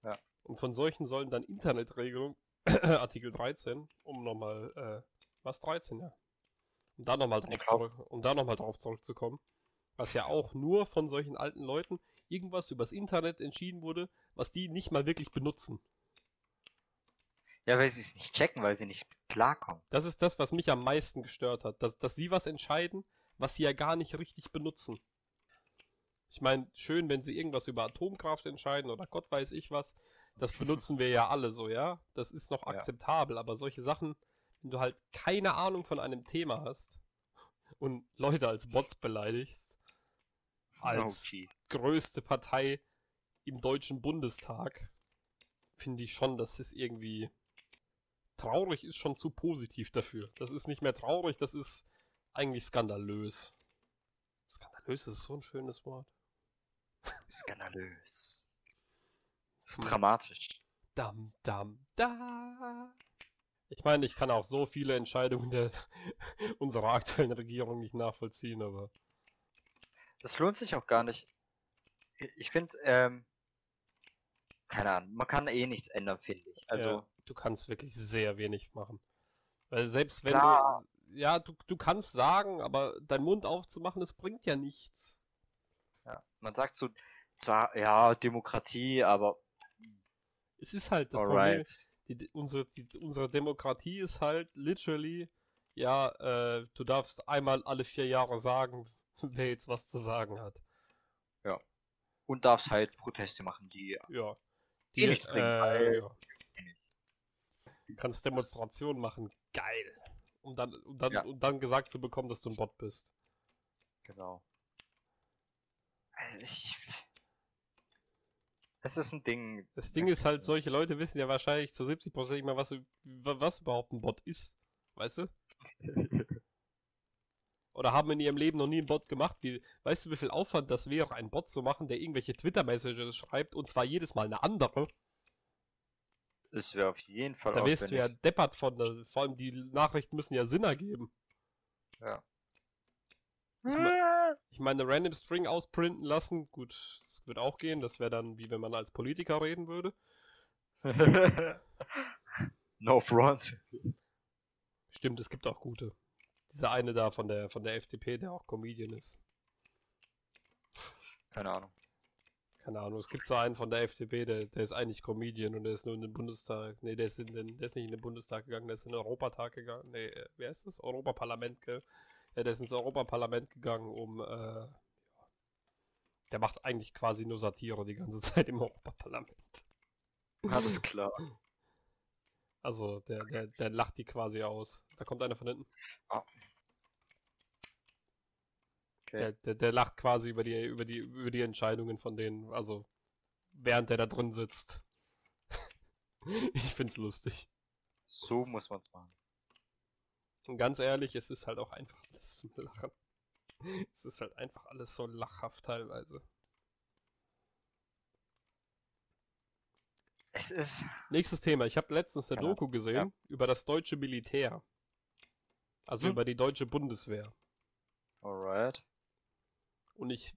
Ja. Und von solchen sollen dann Internetregelungen, Artikel 13, um nochmal, äh, was 13, ja. Um da nochmal drauf, glaub- zurück, um da noch mal drauf zurückzukommen. Was ja auch nur von solchen alten Leuten irgendwas übers Internet entschieden wurde, was die nicht mal wirklich benutzen. Ja, weil sie es nicht checken, weil sie nicht klarkommen. Das ist das, was mich am meisten gestört hat, dass, dass sie was entscheiden, was sie ja gar nicht richtig benutzen. Ich meine, schön, wenn sie irgendwas über Atomkraft entscheiden oder Gott weiß ich was, das benutzen wir ja alle so, ja? Das ist noch Ja. akzeptabel, aber solche Sachen, wenn du halt keine Ahnung von einem Thema hast und Leute als Bots beleidigst, als oh, größte Partei im Deutschen Bundestag, finde ich schon, dass es irgendwie traurig ist schon zu positiv dafür. Das ist nicht mehr traurig, das ist eigentlich skandalös. Skandalös ist so ein schönes Wort. Skandalös. Hm. dramatisch. Dam, dam, da. Ich meine, ich kann auch so viele Entscheidungen der, unserer aktuellen Regierung nicht nachvollziehen, aber Das lohnt sich auch gar nicht. Ich- Ich finde, ähm, keine Ahnung, man kann eh nichts ändern, finde ich. Also, ja, du kannst wirklich sehr wenig machen. Weil selbst wenn Klar. du, ja, du, du kannst sagen, aber deinen Mund aufzumachen, das bringt ja nichts. ja, man sagt so, zwar, ja, Demokratie, aber Es ist halt das Problem, alright. die, die, unsere, die, unsere Demokratie ist halt literally, ja, äh, du darfst einmal alle vier Jahre sagen, wer jetzt was zu sagen hat. Und darfst halt Proteste machen, die Ja. Die nichts bringen, weil- ja. Du kannst Demonstrationen machen, geil. Um dann, um, dann, Ja. um dann gesagt zu bekommen, dass du ein Bot bist. Genau. Also Ich, es ist ein Ding. Das Ding ist halt, solche Leute wissen ja wahrscheinlich zu 70% nicht mal, was, was überhaupt ein Bot ist. Weißt du? Oder haben in ihrem Leben noch nie einen Bot gemacht. Wie, weißt du, wie viel Aufwand das wäre, einen Bot zu machen, der irgendwelche Twitter-Messages schreibt und zwar jedes Mal eine andere? Es wäre auf jeden Fall Da wirst du ja deppert von. Vor allem die Nachrichten müssen ja Sinn ergeben. Ja. Ich me- Ich meine, Random String ausprinten lassen, gut, das wird auch gehen. Das wäre dann, wie wenn man als Politiker reden würde. no front. Stimmt, es gibt auch gute. Dieser eine da von der von der FDP, der auch Comedian ist. Keine Ahnung. Keine Ahnung, es gibt so einen von der FDP, der, der ist eigentlich Comedian und der ist nur in den Bundestag. Nee, der ist, in den, der ist nicht in den Bundestag gegangen, der ist in den Europatag gegangen. Nee, äh, wer ist das? Europaparlament, gell? Ja, der ist ins Europaparlament gegangen, um. Äh, der macht eigentlich quasi nur Satire die ganze Zeit im Europaparlament. Alles klar. Also, der, der, der lacht die quasi aus. Da kommt einer von hinten. Okay. Der, der, der lacht quasi über die, über, die, über die Entscheidungen von denen, also während der da drin sitzt. ich find's lustig. So muss man's machen. Und ganz ehrlich, es ist halt auch einfach alles zum Lachen. Es ist halt einfach alles so lachhaft teilweise. Es ist. Nächstes Thema. Ich habe letztens eine Ja, Doku gesehen über das deutsche Militär. Also Hm. über die deutsche Bundeswehr. Alright. Und ich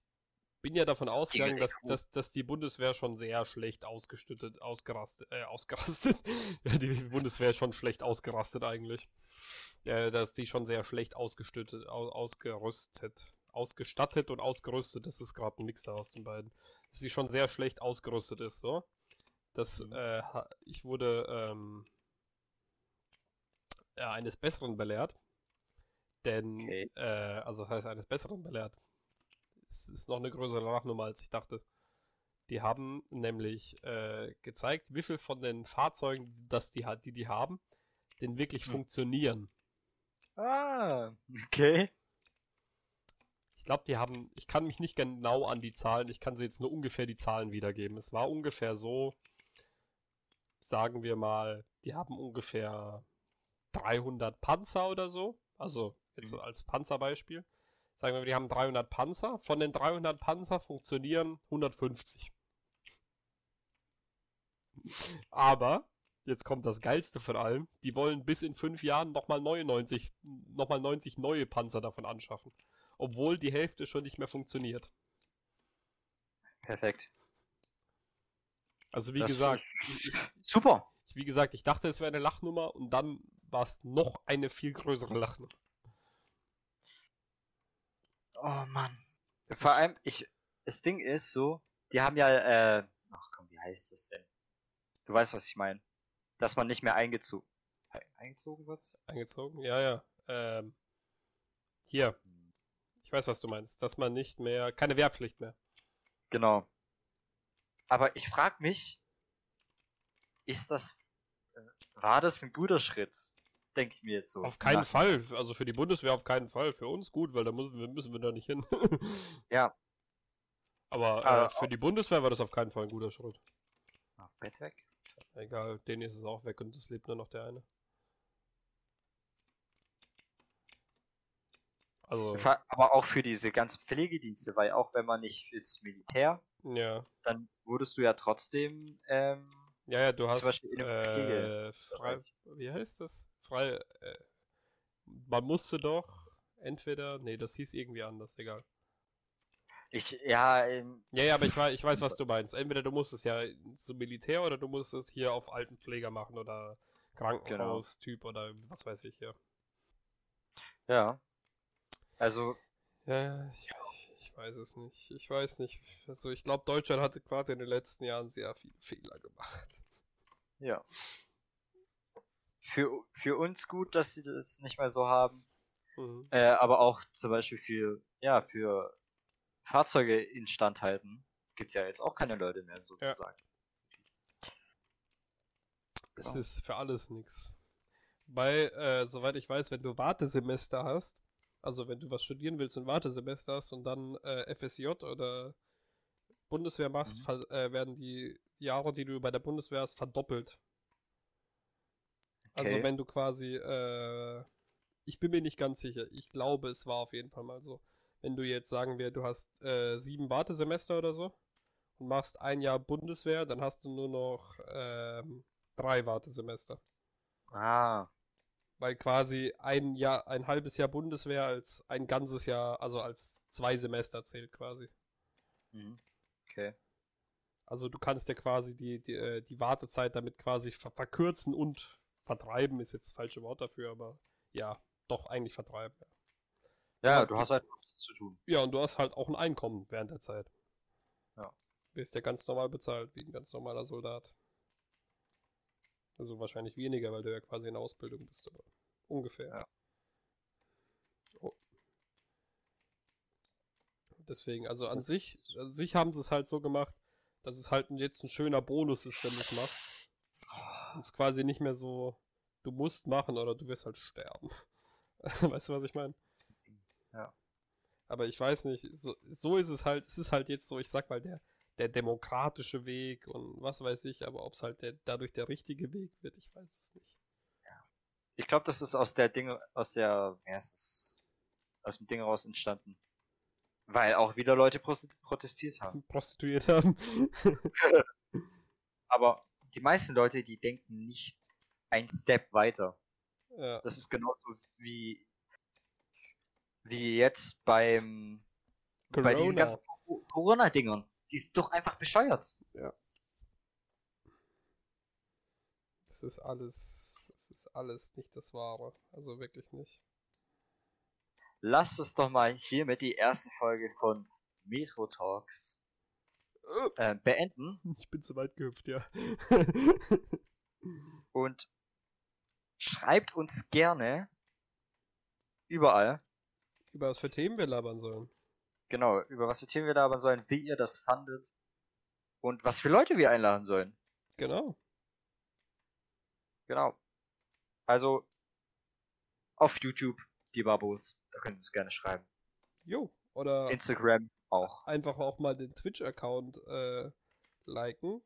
bin ja davon ausgegangen, dass, dass, dass die Bundeswehr schon sehr schlecht ausgestattet, ausgerastet, äh, ausgerastet. ja, die Bundeswehr ist schon schlecht ausgerastet eigentlich. Äh, dass die schon sehr schlecht ausgestattet, au, ausgerüstet, ausgestattet und ausgerüstet, das ist gerade ein Mix da aus den beiden. Dass sie schon sehr schlecht ausgerüstet ist, so. Das, Mhm. äh, ich wurde ähm, ja, eines Besseren belehrt. Denn, Okay. äh, also heißt eines Besseren belehrt. Es ist noch eine größere Lachnummer, als ich dachte. Die haben nämlich äh, gezeigt, wie viel von den Fahrzeugen, das die, die die haben, denn wirklich Hm. funktionieren. Ah, okay. Ich glaube, die haben, ich kann mich nicht genau an die Zahlen, ich kann sie jetzt nur ungefähr die Zahlen wiedergeben. Es war ungefähr so, sagen wir mal, die haben ungefähr 300 Panzer oder so. Also jetzt Mhm. als Panzerbeispiel. Sagen wir, die haben 300 Panzer. Von den 300 Panzer funktionieren 150. Aber, jetzt kommt das Geilste von allem, die wollen bis in fünf Jahren nochmal 99, nochmal 90 neue Panzer davon anschaffen. Obwohl die Hälfte schon nicht mehr funktioniert. Perfekt. Also wie Das gesagt, ich, Super. wie gesagt, ich dachte, es wäre eine Lachnummer und dann war es noch eine viel größere Lachnummer. Oh Mann. Das Vor allem, ich, das Ding ist so, die haben ja, äh, ach komm, wie heißt das denn? Du weißt, was ich meine. Dass man nicht mehr eingezogen, eingezogen wird? Eingezogen? Ja, ja. Ähm, hier, ich weiß, was du meinst. Dass man nicht mehr, keine Wehrpflicht mehr. Genau. Aber ich frag mich, ist das, äh, war das ein guter Schritt? Denke ich mir jetzt so. Auf keinen Fall. Also für die Bundeswehr auf keinen Fall. Für uns gut, weil da müssen wir, müssen wir da nicht hin. Ja. Aber Aber äh, für die Bundeswehr war das auf keinen Fall ein guter Schritt. Ach, Bett weg. Egal, denen ist es auch weg und es lebt nur noch der eine. Also, Aber auch für diese ganzen Pflegedienste, weil auch wenn man nicht ins Militär, ja. dann wurdest du ja trotzdem, ähm, Ja, ja, du hast Beispiel in einem äh, frei, wie heißt das? Frei, äh, man musste doch entweder, nee, das hieß irgendwie anders, egal. ich, ja, ähm, Ja, ja, aber ich, wei- ich weiß, was du meinst. Entweder du musst es ja zum Militär oder du musst es hier auf Altenpfleger machen oder Krankenhaustyp oder was weiß ich, ja. ja. Also, Ja, ich, ich weiß es nicht. Ich weiß nicht. Also ich glaube, Deutschland hatte gerade in den letzten Jahren sehr viele Fehler gemacht. ja. Für, für uns gut, dass sie das nicht mehr so haben. Mhm. Äh, aber auch zum Beispiel für, ja, für Fahrzeuge instand halten, gibt's ja jetzt auch keine Leute mehr, sozusagen. Es Genau. ist für alles nix. Weil, äh, soweit ich weiß, wenn du Wartesemester hast, also wenn du was studieren willst und Wartesemester hast und dann äh, FSJ oder Bundeswehr machst, Mhm. ver- äh, werden die Jahre, die du bei der Bundeswehr hast, verdoppelt. Also Okay. wenn du quasi, äh, ich bin mir nicht ganz sicher, ich glaube, es war auf jeden Fall mal so. Wenn du jetzt sagen wir, du hast äh, sieben Wartesemester oder so und machst ein Jahr Bundeswehr, dann hast du nur noch ähm, drei Wartesemester. Ah, Weil quasi ein Jahr, ein halbes Jahr Bundeswehr als ein ganzes Jahr, also als zwei Semester zählt quasi. mhm. okay. Also du kannst ja quasi die, die, äh, die Wartezeit damit quasi ver verkürzen und vertreiben, ist jetzt das falsche Wort dafür, aber ja, doch eigentlich vertreiben. Ja. Ja, du hast halt was zu tun. ja, und du hast halt auch ein Einkommen während der Zeit. Ja. Wirst ja ganz normal bezahlt, wie ein ganz normaler Soldat. Also wahrscheinlich weniger, weil du ja quasi in Ausbildung bist, aber ungefähr. Ja. Oh. Deswegen, also an sich, an sich haben sie es halt so gemacht, dass es halt jetzt ein schöner Bonus ist, wenn du es machst. Es quasi nicht mehr so, du musst machen oder du wirst halt sterben. weißt du, was ich meine? Ja. Aber ich weiß nicht, so, so ist es halt, es ist halt jetzt so, ich sag mal, der, der demokratische Weg und was weiß ich, aber ob es halt der, dadurch der richtige Weg wird, ich weiß es nicht. Ich glaube, das ist aus der Dinge, aus der, ja, es ist aus dem Ding raus entstanden. Weil auch wieder Leute protestiert haben. Prostituiert haben. Aber die meisten Leute, die denken nicht ein Step weiter. ja. Das ist genauso wie, wie jetzt beim, bei diesen Corona. ganzen Co- Corona-Dingern. Die sind doch einfach bescheuert. Es ist alles, es ist alles nicht das Wahre. Also wirklich nicht. Lasst es doch mal hiermit die erste Folge von Metro Talks äh, beenden Ich bin zu weit gehüpft, ja. und schreibt uns gerne überall, Über was für Themen wir labern sollen. genau, über was für Themen wir labern sollen, wie ihr das fandet und was für Leute wir einladen sollen. Genau. Genau. Also auf YouTube die Babos, da könnt ihr uns gerne schreiben. Jo. Oder Instagram auch. einfach auch mal den Twitch-Account äh, liken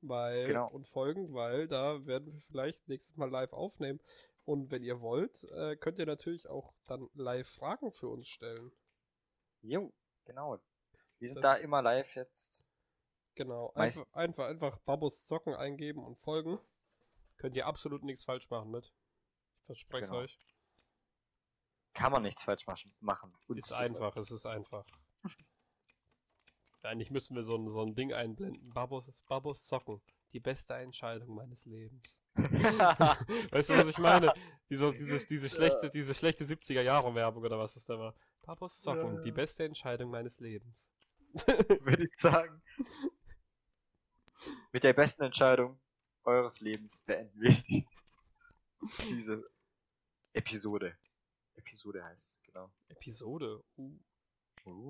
weil, Genau. und folgen, weil da werden wir vielleicht nächstes Mal live aufnehmen. Und wenn ihr wollt, äh, könnt ihr natürlich auch dann live Fragen für uns stellen. Jo, genau. Wir sind Das- da immer live jetzt. Genau. Einfach, Meistens. einfach, einfach Babos Zocken eingeben und folgen. Könnt ihr absolut nichts falsch machen mit. Ich verspreche es Genau. euch. Kann man nichts falsch machen. Und Ist einfach, es ist einfach. Eigentlich müssen wir so ein, so ein Ding einblenden. Babos, Babos zocken. Die beste Entscheidung meines Lebens. Weißt du, was ich meine? Diese, diese, diese, schlechte, diese schlechte 70er-Jahre-Werbung oder was es da war. Babos zocken. Ja, Die beste Entscheidung meines Lebens. Würde ich sagen. Mit der besten Entscheidung eures Lebens beenden wir die, diese Episode. Episode heißt es, genau. Episode. Uh,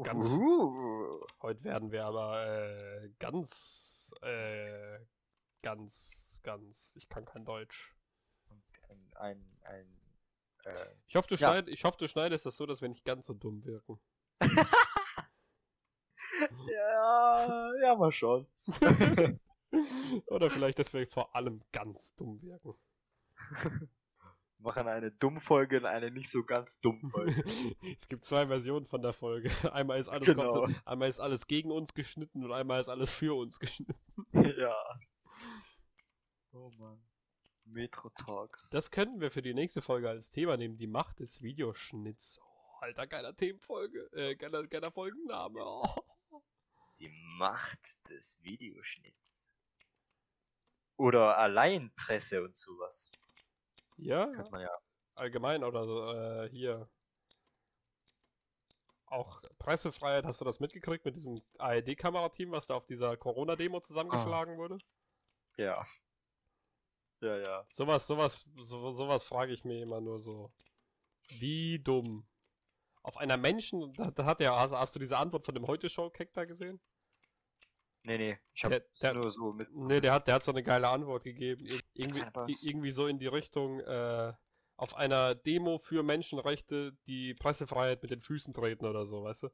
Ganz- Uh. heute werden wir aber äh, ganz, äh, ganz, ganz. Ich kann kein Deutsch. Ein, ein, ein äh, Ich hoffe, du, Ja. schneid, ich hoffe, du schneidest das so, dass wir nicht ganz so dumm wirken. ja, ja, mal schauen. Oder vielleicht, dass wir vor allem ganz dumm wirken. Machen eine Dummfolge und eine nicht so ganz Dummfolge. es gibt zwei Versionen von der Folge. Einmal ist alles Genau. komplett, einmal ist alles gegen uns geschnitten und einmal ist alles für uns geschnitten. ja. Oh Mann. Metro Talks. Das könnten wir für die nächste Folge als Thema nehmen, die Macht des Videoschnitts. Oh, alter, geiler Themenfolge, äh, geiler, geiler Folgenname. Oh. Die Macht des Videoschnitts. Oder Alleinpresse und sowas. Ja, Könnte man ja. allgemein oder so, äh, hier. Auch Pressefreiheit, hast du das mitgekriegt mit diesem ARD-Kamerateam, was da auf dieser Corona-Demo zusammengeschlagen wurde? Ja. Ja, ja. Sowas, sowas, so, sowas frage ich mir immer nur so. Wie dumm. Auf einer Menschen, da, da hat ja, hast, hast du diese Antwort von dem Heute-Show-Keck da gesehen? Nee, nee. Ich hab Der- der- nur so mit. Nee, der hat, der hat so eine geile Antwort gegeben. Ir irgendwie, irgendwie so in die Richtung, äh, auf einer Demo für Menschenrechte die Pressefreiheit mit den Füßen treten oder so, weißt du?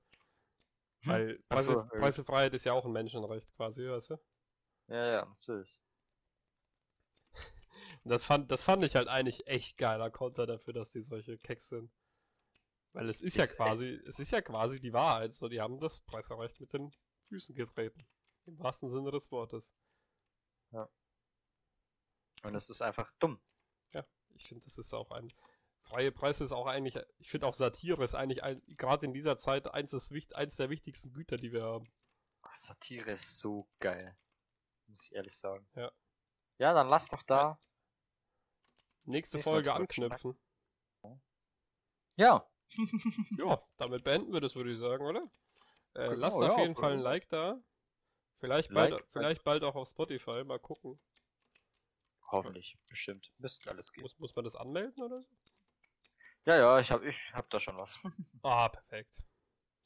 Weil Hm. Ach Presse, so, ja. Pressefreiheit ist ja auch ein Menschenrecht quasi, weißt du? Ja, ja, natürlich. Und das fand, das fand ich halt eigentlich echt geiler Konter dafür, dass die solche Keks sind. Weil es ist ja Ist quasi, es ist ja quasi die Wahrheit. So, die haben das Presserecht mit den Füßen getreten. Im wahrsten Sinne des Wortes. Und es ist einfach dumm. Ich finde, das ist auch ein. Freie Presse ist auch eigentlich. Ich finde auch Satire ist eigentlich ein, gerade in dieser Zeit eins, des, eins der wichtigsten Güter, die wir haben. Oh, Satire ist so geil. Muss ich ehrlich sagen. Ja. Ja, dann lass doch da. Nächste Nächstes Folge anknüpfen. Ja. Ja, damit beenden wir das, würde ich sagen, oder? Äh, Genau, lasst auf ja, jeden Fall ein. Like da. Vielleicht bald, Like, vielleicht bald auch auf Spotify. Mal gucken. Hoffentlich. Bestimmt. Müsste alles gehen. Muss, muss man das anmelden oder so? Ja, ja, ich hab, ich hab da schon was. Ah, perfekt.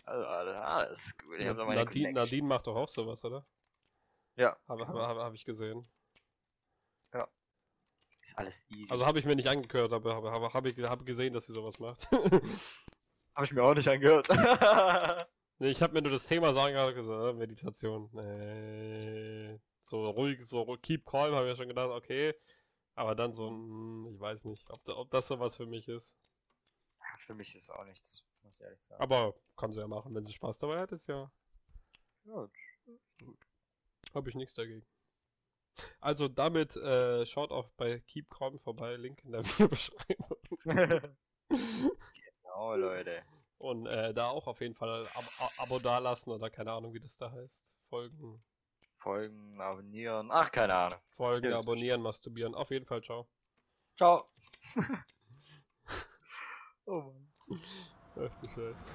Also, alles, alles gut. Ich hab Nadine, Connections. Nadine macht doch auch sowas, oder? Ja. Habe genau. hab, hab ich gesehen. Ist alles easy. Also habe ich mir nicht angehört, aber habe hab, hab ich hab gesehen, dass sie sowas macht. habe ich mir auch nicht angehört. nee, ich habe mir nur das Thema sagen gerade gesagt, äh, Meditation. Nee. So ruhig, so keep calm, habe ich ja schon gedacht, okay. Aber dann so, ich weiß nicht, ob, ob das sowas für mich ist. Ja, Für mich ist auch nichts, muss ich ehrlich sagen. Aber kann sie ja machen, wenn sie Spaß dabei hat, ist ja, Ja, habe ich nichts dagegen. Also damit äh, schaut auch bei Keep Calm vorbei, Link in der Videobeschreibung. genau, Leute. Und äh, da auch auf jeden Fall Ab Ab Abo dalassen oder keine Ahnung, wie das da heißt. Folgen, Folgen, abonnieren. Ach, keine Ahnung. Folgen, das abonnieren, masturbieren. Auf jeden Fall, ciao. Ciao. oh Mann. Ach du Scheiße.